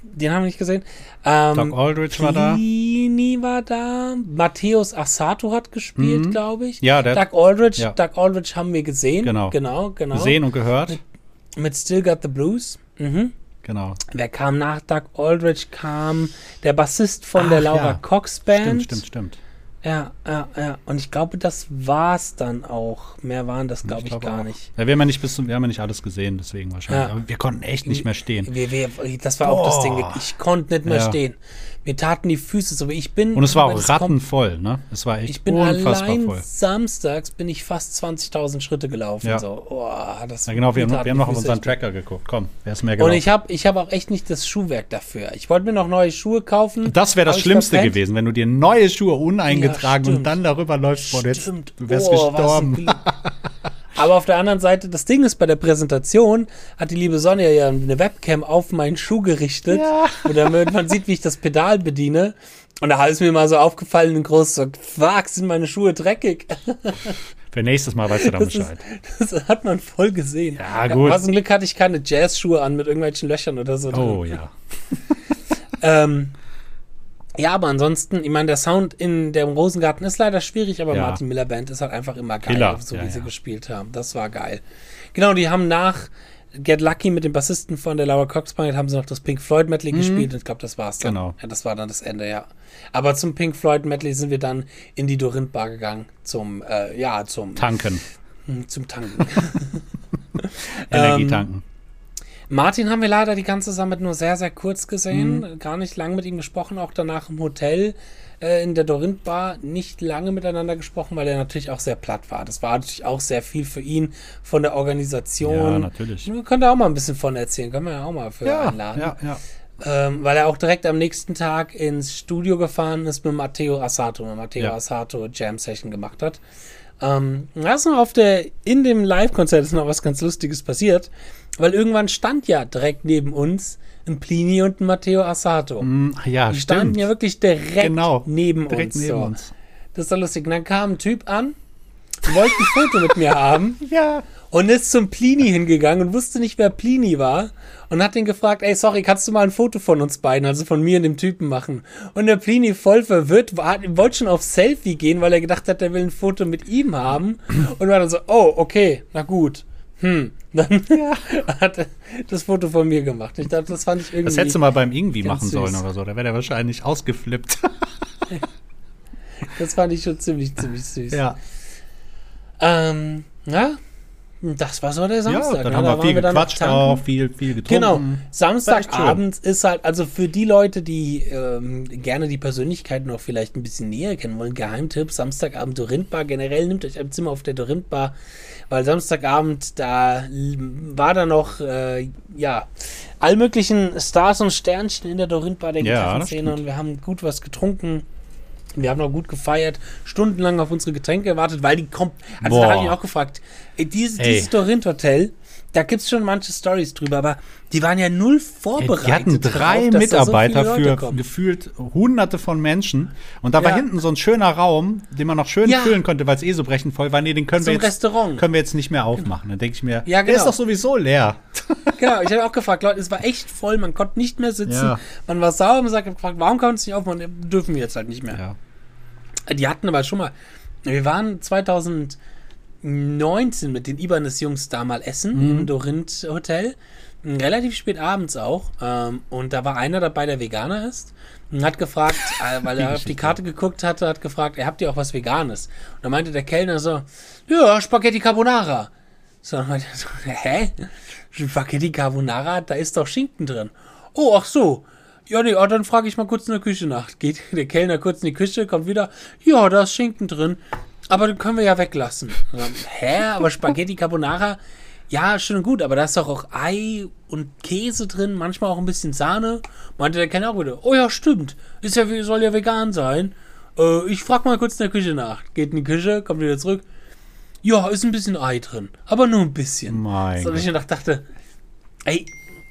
Den haben wir nicht gesehen. Ähm, Doc Aldrich war da. Plini war da. Matthäus Assato hat gespielt, glaube ich. Mhm. Ja, der- Doug Aldrich. Ja. Doug Aldrich haben wir gesehen. Genau. Genau, genau. Gesehen und gehört. Mit Still Got the Blues. Mhm. Genau. Wer kam nach Doug Aldrich? Kam der Bassist von der Ach, Laura ja. Cox Band. Stimmt, stimmt, stimmt. Ja, ja, ja. Und ich glaube, das war's dann auch. Mehr waren das, glaube ich, glaube gar auch. nicht. Ja, wir haben ja nicht bis zum, wir haben ja nicht alles gesehen, deswegen wahrscheinlich. Ja. Aber wir konnten echt nicht mehr stehen. Wir, wir, das war auch das Ding. Boah. Ich konnte nicht mehr Ja. stehen. Mir taten die Füße so. Ich bin. Und es war auch rattenvoll, ne? Es war echt Ich bin unfassbar allein voll. samstags bin ich fast 20.000 Schritte gelaufen. Ja. So, oh, das Ja, genau, wir, haben- wir haben noch auf unseren weh. Tracker geguckt. Komm, wer ist mehr Und gelaufen? ich habe ich hab auch echt nicht das Schuhwerk dafür. Ich wollte mir noch neue Schuhe kaufen. das wäre das Schlimmste verpennt. gewesen, wenn du dir neue Schuhe uneingetragen Ja, und dann darüber läufst. Boah, du, jetzt, Stimmt. du wärst Oh, gestorben. Aber auf der anderen Seite, das Ding ist, bei der Präsentation hat die liebe Sonja ja eine Webcam auf meinen Schuh gerichtet, Ja. wo damit man sieht, wie ich das Pedal bediene. Und da ist mir mal so aufgefallen in groß, so, fuck, sind meine Schuhe dreckig. Für nächstes Mal weißt du dann Das, ist, Bescheid. das hat man voll gesehen. Ja, gut. Aber zum Glück hatte ich keine Jazzschuhe an mit irgendwelchen Löchern oder so. drin. Oh ja. Ähm, ja, aber ansonsten, ich meine, der Sound in dem Rosengarten ist leider schwierig, aber Ja. Martin Miller Band ist halt einfach immer geil, Killer, so ja, wie sie ja. gespielt haben. Das war geil. Genau, die haben nach Get Lucky mit dem Bassisten von der Laura Cox Band haben sie noch das Pink Floyd Medley gespielt und ich glaube, das war's dann. Mhm. Genau. Ja, das war dann das Ende, ja. Aber zum Pink Floyd Medley sind wir dann in die Dorint Bar gegangen zum, äh, ja, zum, Tanken. zum Tanken. Energie Ähm, tanken. Martin haben wir leider die ganze Summit nur sehr, sehr kurz gesehen. Mhm. Gar nicht lang mit ihm gesprochen. Auch danach im Hotel äh, in der Dorint Bar nicht lange miteinander gesprochen, weil er natürlich auch sehr platt war. Das war natürlich auch sehr viel für ihn von der Organisation. Ja, natürlich. Könnt ihr auch mal ein bisschen von erzählen. Können wir ja auch mal für Ja, einladen. ja, ja. Ähm, weil er auch direkt am nächsten Tag ins Studio gefahren ist mit Matteo Assato. Mit Matteo Ja. Assato Jam Session gemacht hat. Ähm, da ist noch auf der, in dem Live-Konzert ist noch was ganz Lustiges passiert, weil irgendwann stand ja direkt neben uns ein Plini und ein Matteo Assato. Hm, Ja, Die standen stimmt. ja wirklich direkt Genau, neben Direkt uns. neben so. uns. Das ist doch lustig. Und dann kam ein Typ an, wollte ein Foto mit mir haben Ja. und ist zum Plini hingegangen und wusste nicht, wer Plini war und hat ihn gefragt, ey, sorry, kannst du mal ein Foto von uns beiden, also von mir und dem Typen machen? Und der Plini voll verwirrt, war, wollte schon auf Selfie gehen, weil er gedacht hat, er will ein Foto mit ihm haben und war dann so, oh, okay, na gut. Hm, dann hat er das Foto von mir gemacht. Ich dachte, das fand ich irgendwie. Das hättest du mal beim Irgendwie machen sollen süß. oder so. Da wäre der wahrscheinlich ausgeflippt. Das fand ich schon ziemlich, ziemlich süß. ja. Ähm, ja, das war so der Samstag. ja, dann ne? haben Da wir viel gequatscht auch, viel, viel getrunken. Genau, Samstagabend ist halt, also für die Leute, die ähm, gerne die Persönlichkeiten noch vielleicht ein bisschen näher kennen wollen, Geheimtipp, Samstagabend Dorintbar, generell nehmt euch ein Zimmer auf der Dorintbar, weil Samstagabend, da war da noch, äh, ja, all möglichen Stars und Sternchen in der Dorintbar der Ja, Gitarrenszene und wir haben gut was getrunken. Wir haben noch gut gefeiert, stundenlang auf unsere Getränke gewartet, weil die kommt. Also da Boah. habe ich mich auch gefragt, ey, dieses, Ey. dieses Dorint Hotel, da gibt es schon manche Stories drüber, aber die waren ja null vorbereitet. die hatten drei da so Mitarbeiter Leute für kommen. gefühlt hunderte von Menschen. Und da war Ja. hinten so ein schöner Raum, den man noch schön Ja. füllen konnte, weil es eh so brechend voll war. Nee, den können So wir jetzt, können wir jetzt nicht mehr aufmachen. Dann denke ich mir, Ja, der ist genau. doch sowieso leer. Genau, ich habe auch gefragt, Leute, es war echt voll, man konnte nicht mehr sitzen. Ja. Man war sauer, sagt, gefragt, warum kann man es nicht aufmachen? Dürfen wir jetzt halt nicht mehr. Die hatten aber schon mal, wir waren 2019 mit den Ibanez-Jungs da mal essen Mhm. im Dorint Hotel. Relativ spät abends auch. Ähm, und da war einer dabei, der Veganer ist. Und hat gefragt, äh, weil er auf die. Karte geguckt hatte, hat gefragt, ihr habt ihr auch was Veganes? Und da meinte der Kellner so, ja, Spaghetti Carbonara. So, dann meinte er so, hä? Spaghetti Carbonara, da ist doch Schinken drin. Oh, ach so. Ja, nee, oh, dann frage ich mal kurz in der Küche nach. Geht der Kellner kurz in die Küche, kommt wieder. Ja, da ist Schinken drin. Aber den können wir ja weglassen. Dann, Hä? Aber Spaghetti Carbonara? Ja, schön und gut, aber da ist doch auch Ei und Käse drin, manchmal auch ein bisschen Sahne. Meinte der Kellner auch wieder. Oh ja, stimmt. Ist ja, soll ja vegan sein. Äh, ich frage mal kurz in der Küche nach. Geht in die Küche, kommt wieder zurück. Ja, ist ein bisschen Ei drin. Aber nur ein bisschen. Mein so, ich mir dachte, ey,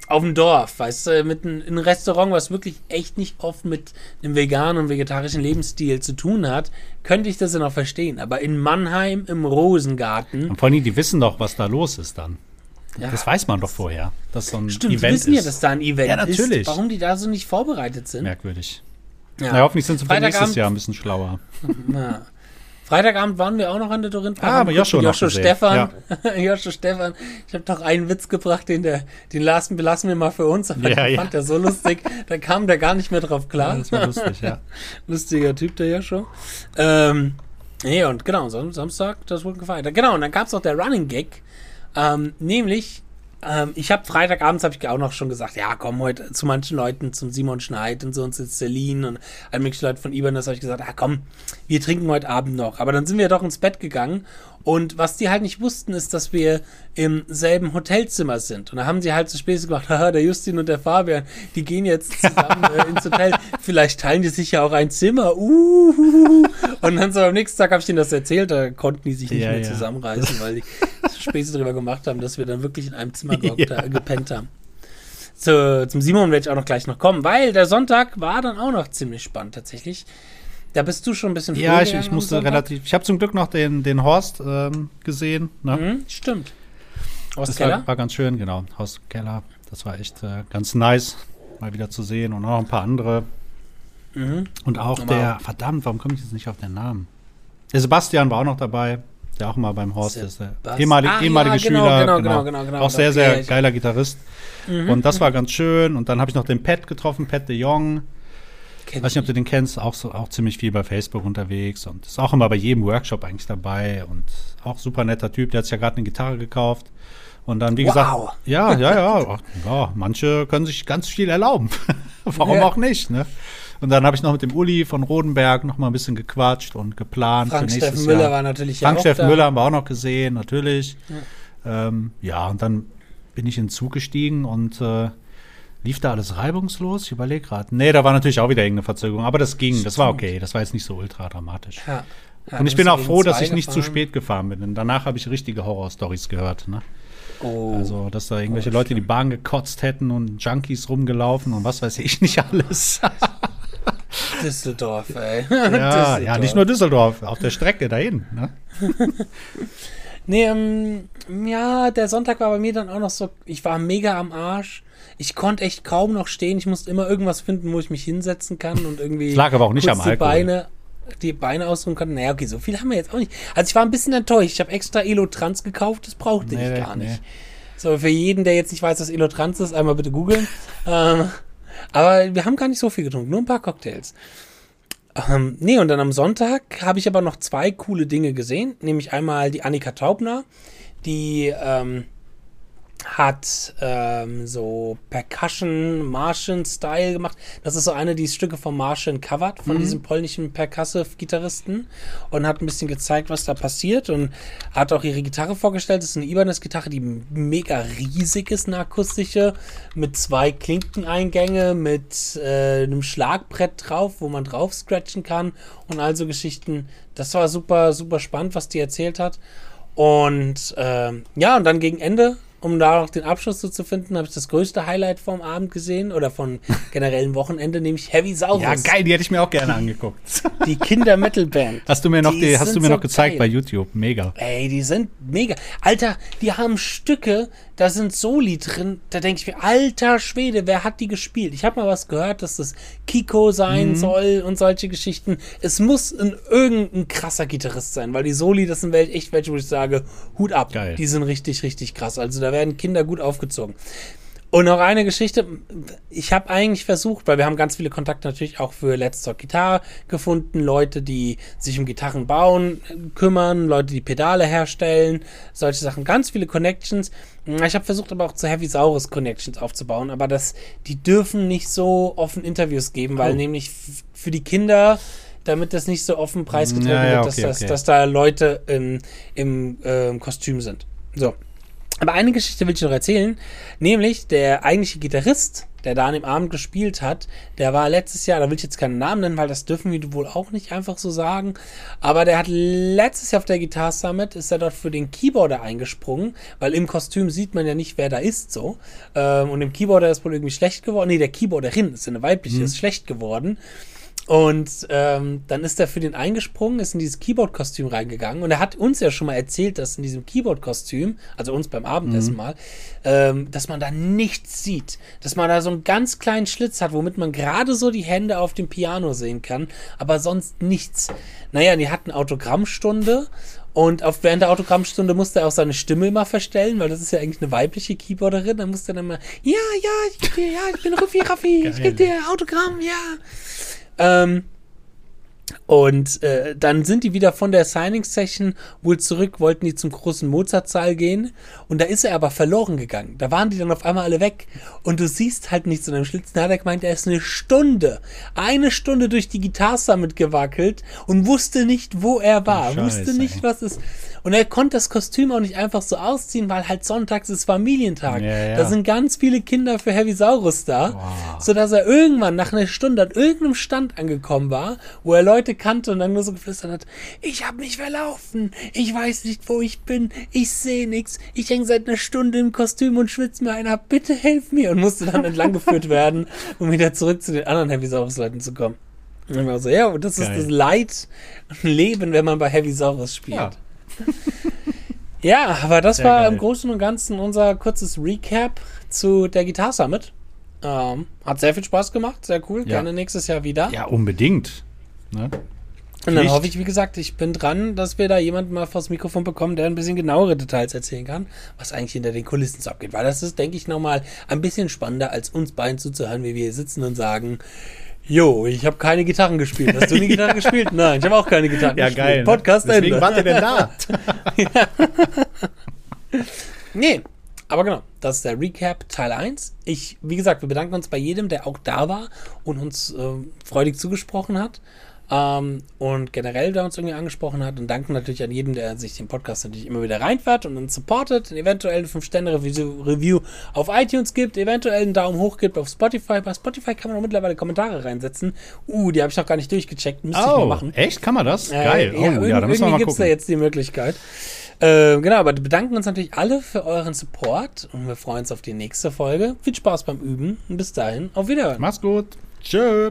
auf dem Dorf, weißt du, mit ein, ein Restaurant, was wirklich echt nicht oft mit einem veganen und vegetarischen Lebensstil zu tun hat, könnte ich das ja noch verstehen. Aber in Mannheim im Rosengarten. Und vor allem, die wissen doch, was da los ist dann. Ja. Das weiß man doch vorher, dass so ein Stimmt, Event die wissen ja, ist. dass da ein Event Ja, natürlich. ist. Warum die da so nicht vorbereitet sind. Merkwürdig. Ja. Na, hoffentlich sind sie für nächstes Jahr ein bisschen schlauer. Ja. Freitagabend waren wir auch noch an der Dorintpark. Ah, aber Joshua Joshua. Stefan. Joshua Stefan. Ich habe doch einen Witz gebracht, den, der, den lassen, belassen wir mal für uns. Aber Ja, ja. fand der so lustig, da kam der gar nicht mehr drauf klar. Ja, das war lustig, ja. Lustiger Typ, der Joshua. Ähm, nee, und genau, Sam Samstag, das wurde gefeiert. Genau, und dann gab es noch der Running Gag. Ähm, nämlich, ähm, ich habe Freitagabends, habe ich auch noch schon gesagt, ja, komm heute zu manchen Leuten, zum Simon Schneid und so und zu Celine und all mögliche Leute von Ibanez habe ich gesagt, ah komm, wir trinken heute Abend noch. Aber dann sind wir doch ins Bett gegangen und was die halt nicht wussten, ist, dass wir im selben Hotelzimmer sind. Und da haben sie halt so Späße gemacht, haha, der Justin und der Fabian, die gehen jetzt zusammen äh, ins Hotel. Vielleicht teilen die sich ja auch ein Zimmer. Uh. Und dann so am nächsten Tag habe ich denen das erzählt, da konnten die sich nicht Ja, mehr ja. zusammenreißen, weil die Späße drüber gemacht haben, dass wir dann wirklich in einem Zimmer gehockt, Ja. gepennt haben. Zu, zum Simon werde ich auch noch gleich noch kommen, weil der Sonntag war dann auch noch ziemlich spannend tatsächlich. Da bist du schon ein bisschen Ja, ich, ich musste relativ. Ich habe zum Glück noch den, den Horst ähm, gesehen. Ne? Mhm, stimmt. Aus Das Keller? war, war ganz schön, genau. Haus Keller. Das war echt äh, ganz nice, mal wieder zu sehen. Und auch ein paar andere. Mhm. Und auch Aber- der, verdammt, warum komme ich jetzt nicht auf den Namen? Der Sebastian war auch noch dabei, der auch mal beim Horst ist. Der Sebast- ehemalige, Ah, ja, ehemalige genau, Schüler. genau, genau, genau, genau. Auch sehr, Okay, sehr ich- geiler Gitarrist. Mhm. Und das war ganz schön. Und dann habe ich noch den Pat getroffen, Pat de Jong. Kenn Weiß nicht, ob du den kennst, auch, so, auch ziemlich viel bei Facebook unterwegs und ist auch immer bei jedem Workshop eigentlich dabei und auch super netter Typ, der hat sich ja gerade eine Gitarre gekauft. Und dann, wie Wow. gesagt, ja, ja, ja, ja, manche können sich ganz viel erlauben. Warum Ja. auch nicht, ne? Und dann habe ich noch mit dem Uli von Rodenberg noch mal ein bisschen gequatscht und geplant Frank für nächstes Steffen Müller Jahr. war natürlich Frank ja auch Steffen da. Müller haben wir auch noch gesehen, natürlich. Ja, ähm, ja und dann bin ich in den Zug gestiegen und äh, lief da alles reibungslos? Ich überlege gerade. Nee, da war natürlich auch wieder irgendeine Verzögerung, aber das ging, das war okay. Das war jetzt nicht so ultra dramatisch. Ja. Ja, und ich bin auch froh, dass ich nicht zu gefahren. spät gefahren bin, denn danach habe ich richtige Horrorstories gehört. Ne? Oh. Also, dass da irgendwelche Leute die Bahn gekotzt hätten und Junkies rumgelaufen und was weiß ich nicht alles. Düsseldorf, ey. ja, ja, nicht nur Düsseldorf, auf der Strecke dahin. Ne? Nee, ähm, ja, der Sonntag war bei mir dann auch noch so, ich war mega am Arsch. Ich konnte echt kaum noch stehen. Ich musste immer irgendwas finden, wo ich mich hinsetzen kann und irgendwie. Es lag aber auch nicht am die Alkohol. Beine, die Beine ausruhen kann. Naja, okay, so viel haben wir jetzt auch nicht. Also ich war ein bisschen enttäuscht. Ich habe extra Elotrans gekauft, das brauchte Nee, ich gar nee. nicht. So, für jeden, der jetzt nicht weiß, was Elotrans ist, einmal bitte googeln. ähm, aber wir haben gar nicht so viel getrunken, nur ein paar Cocktails. Ähm, nee, und dann am Sonntag habe ich aber noch zwei coole Dinge gesehen. Nämlich einmal die Annika Taubner, die ähm, hat ähm, so Percussion Martian Style gemacht. Das ist so eine, die Stücke von Martian covert, von diesem polnischen Percussive-Gitarristen und hat ein bisschen gezeigt, was da passiert und hat auch ihre Gitarre vorgestellt. Das ist eine Ibanez-Gitarre, die mega riesig ist, eine akustische, mit zwei Klinkeneingänge, mit äh, einem Schlagbrett drauf, wo man drauf scratchen kann und all so Geschichten. Das war super, super spannend, was die erzählt hat. Und ähm, ja, und dann gegen Ende, um da noch den Abschluss so zu finden, habe ich das größte Highlight vom Abend gesehen oder von generellen Wochenende, nämlich Heavy Saurus. Ja, geil, die hätte ich mir auch gerne angeguckt. Die Kinder-Metal-Band. Hast du mir noch, Die die, hast du mir noch so gezeigt geil. bei YouTube? Mega. Ey, die sind mega. Alter, die haben Stücke, da sind Soli drin. Da denke ich mir, alter Schwede, wer hat die gespielt? Ich habe mal was gehört, dass das Kiko sein Mhm. soll und solche Geschichten. Es muss ein, irgendein krasser Gitarrist sein, weil die Soli, das sind echt welche, wo ich sage, Hut ab. Geil. Die sind richtig, richtig krass. Also da werden Kinder gut aufgezogen. Und noch eine Geschichte. Ich habe eigentlich versucht, weil wir haben ganz viele Kontakte natürlich auch für Let's Talk Guitar gefunden. Leute, die sich um Gitarren bauen, äh, kümmern, Leute, die Pedale herstellen, solche Sachen. Ganz viele Connections. Ich habe versucht, aber auch zu Heavy Saurus Connections aufzubauen. Aber das, die dürfen nicht so offen Interviews geben, weil Oh. nämlich für die Kinder damit das nicht so offen preisgegeben Ja, ja, wird, dass, okay, das, okay. dass da Leute im, im ähm, Kostüm sind. So. Aber eine Geschichte will ich noch erzählen, nämlich der eigentliche Gitarrist, der da an dem Abend gespielt hat, der war letztes Jahr, da will ich jetzt keinen Namen nennen, weil das dürfen wir wohl auch nicht einfach so sagen, aber der hat letztes Jahr auf der Guitar Summit, ist er dort für den Keyboarder eingesprungen, weil im Kostüm sieht man ja nicht, wer da ist so. Ähm, und dem Keyboarder ist wohl irgendwie schlecht geworden. Nee, der Keyboarderin ist eine weibliche, mhm. ist schlecht geworden. Und ähm, dann ist er für den eingesprungen, ist in dieses Keyboard-Kostüm reingegangen und er hat uns ja schon mal erzählt, dass in diesem Keyboard-Kostüm, also uns beim Abendessen mhm. mal, ähm, dass man da nichts sieht. Dass man da so einen ganz kleinen Schlitz hat, womit man gerade so die Hände auf dem Piano sehen kann, aber sonst nichts. Naja, die hatten Autogrammstunde und auf, während der Autogrammstunde musste er auch seine Stimme immer verstellen, weil das ist ja eigentlich eine weibliche Keyboarderin. Da musste er dann immer, ja, ja, ich, ja, ich bin Ruffi Raffi, ich gebe dir Autogramm, ja. Ähm, und äh, dann sind die wieder von der Signing-Session wohl zurück, wollten die zum großen Mozart-Saal gehen. Und da ist er aber verloren gegangen. Da waren die dann auf einmal alle weg. Und du siehst halt nichts in einem Schlitz. Da hat er gemeint, er ist eine Stunde, eine Stunde durch die Gitarre Summit gewackelt und wusste nicht, wo er war. Scheiße, wusste nicht, was es. Und er konnte das Kostüm auch nicht einfach so ausziehen, weil halt sonntags ist Familientag. Ja, ja. Da sind ganz viele Kinder für Heavy Saurus da, wow. sodass er irgendwann nach einer Stunde an irgendeinem Stand angekommen war, wo er Leute kannte und dann nur so geflüstert hat, ich habe mich verlaufen, ich weiß nicht, wo ich bin, ich sehe nichts, ich hänge seit einer Stunde im Kostüm und schwitze mir einer, bitte helf mir und musste dann entlang geführt werden, um wieder zurück zu den anderen Heavy Saurus Leuten zu kommen. Und dann war so, ja, und das Geil. ist das Leid Leben, wenn man bei Heavy Saurus spielt. Ja. ja, aber das Sehr war geil. im Großen und Ganzen unser kurzes Recap zu der Guitar Summit. Ähm, hat sehr viel Spaß gemacht, sehr cool. Ja. Gerne nächstes Jahr wieder. Ja, unbedingt. Ne? Und dann hoffe ich, wie gesagt, ich bin dran, dass wir da jemanden mal vors Mikrofon bekommen, der ein bisschen genauere Details erzählen kann, was eigentlich hinter den Kulissen so abgeht. Weil das ist, denke ich, nochmal ein bisschen spannender, als uns beiden zuzuhören, wie wir hier sitzen und sagen, Jo, ich habe keine Gitarren gespielt. Hast du eine Gitarre gespielt? Nein, ich habe auch keine Gitarren ja, gespielt. Ja, geil. Podcast ne? Deswegen wart ihr denn da? Nee, aber genau, das ist der Recap Teil 1. Ich, wie gesagt, wir bedanken uns bei jedem, der auch da war und uns äh, freudig zugesprochen hat. Ähm, und generell, der uns irgendwie angesprochen hat. Und danken natürlich an jeden, der sich den Podcast natürlich immer wieder reinfährt und uns supportet, eventuell eine 5-Sterne-Review auf iTunes gibt, eventuell einen Daumen hoch gibt auf Spotify. Bei Spotify kann man auch mittlerweile Kommentare reinsetzen. Uh, die habe ich noch gar nicht durchgecheckt. Müsste oh, ich mal machen. Echt? Kann man das? Äh, Geil. Ja, oh, ja, da müssen wir mal gibt es da jetzt die Möglichkeit. Äh, genau, aber wir bedanken uns natürlich alle für euren Support und wir freuen uns auf die nächste Folge. Viel Spaß beim Üben und bis dahin, auf Wiederhören. Mach's gut. Tschö.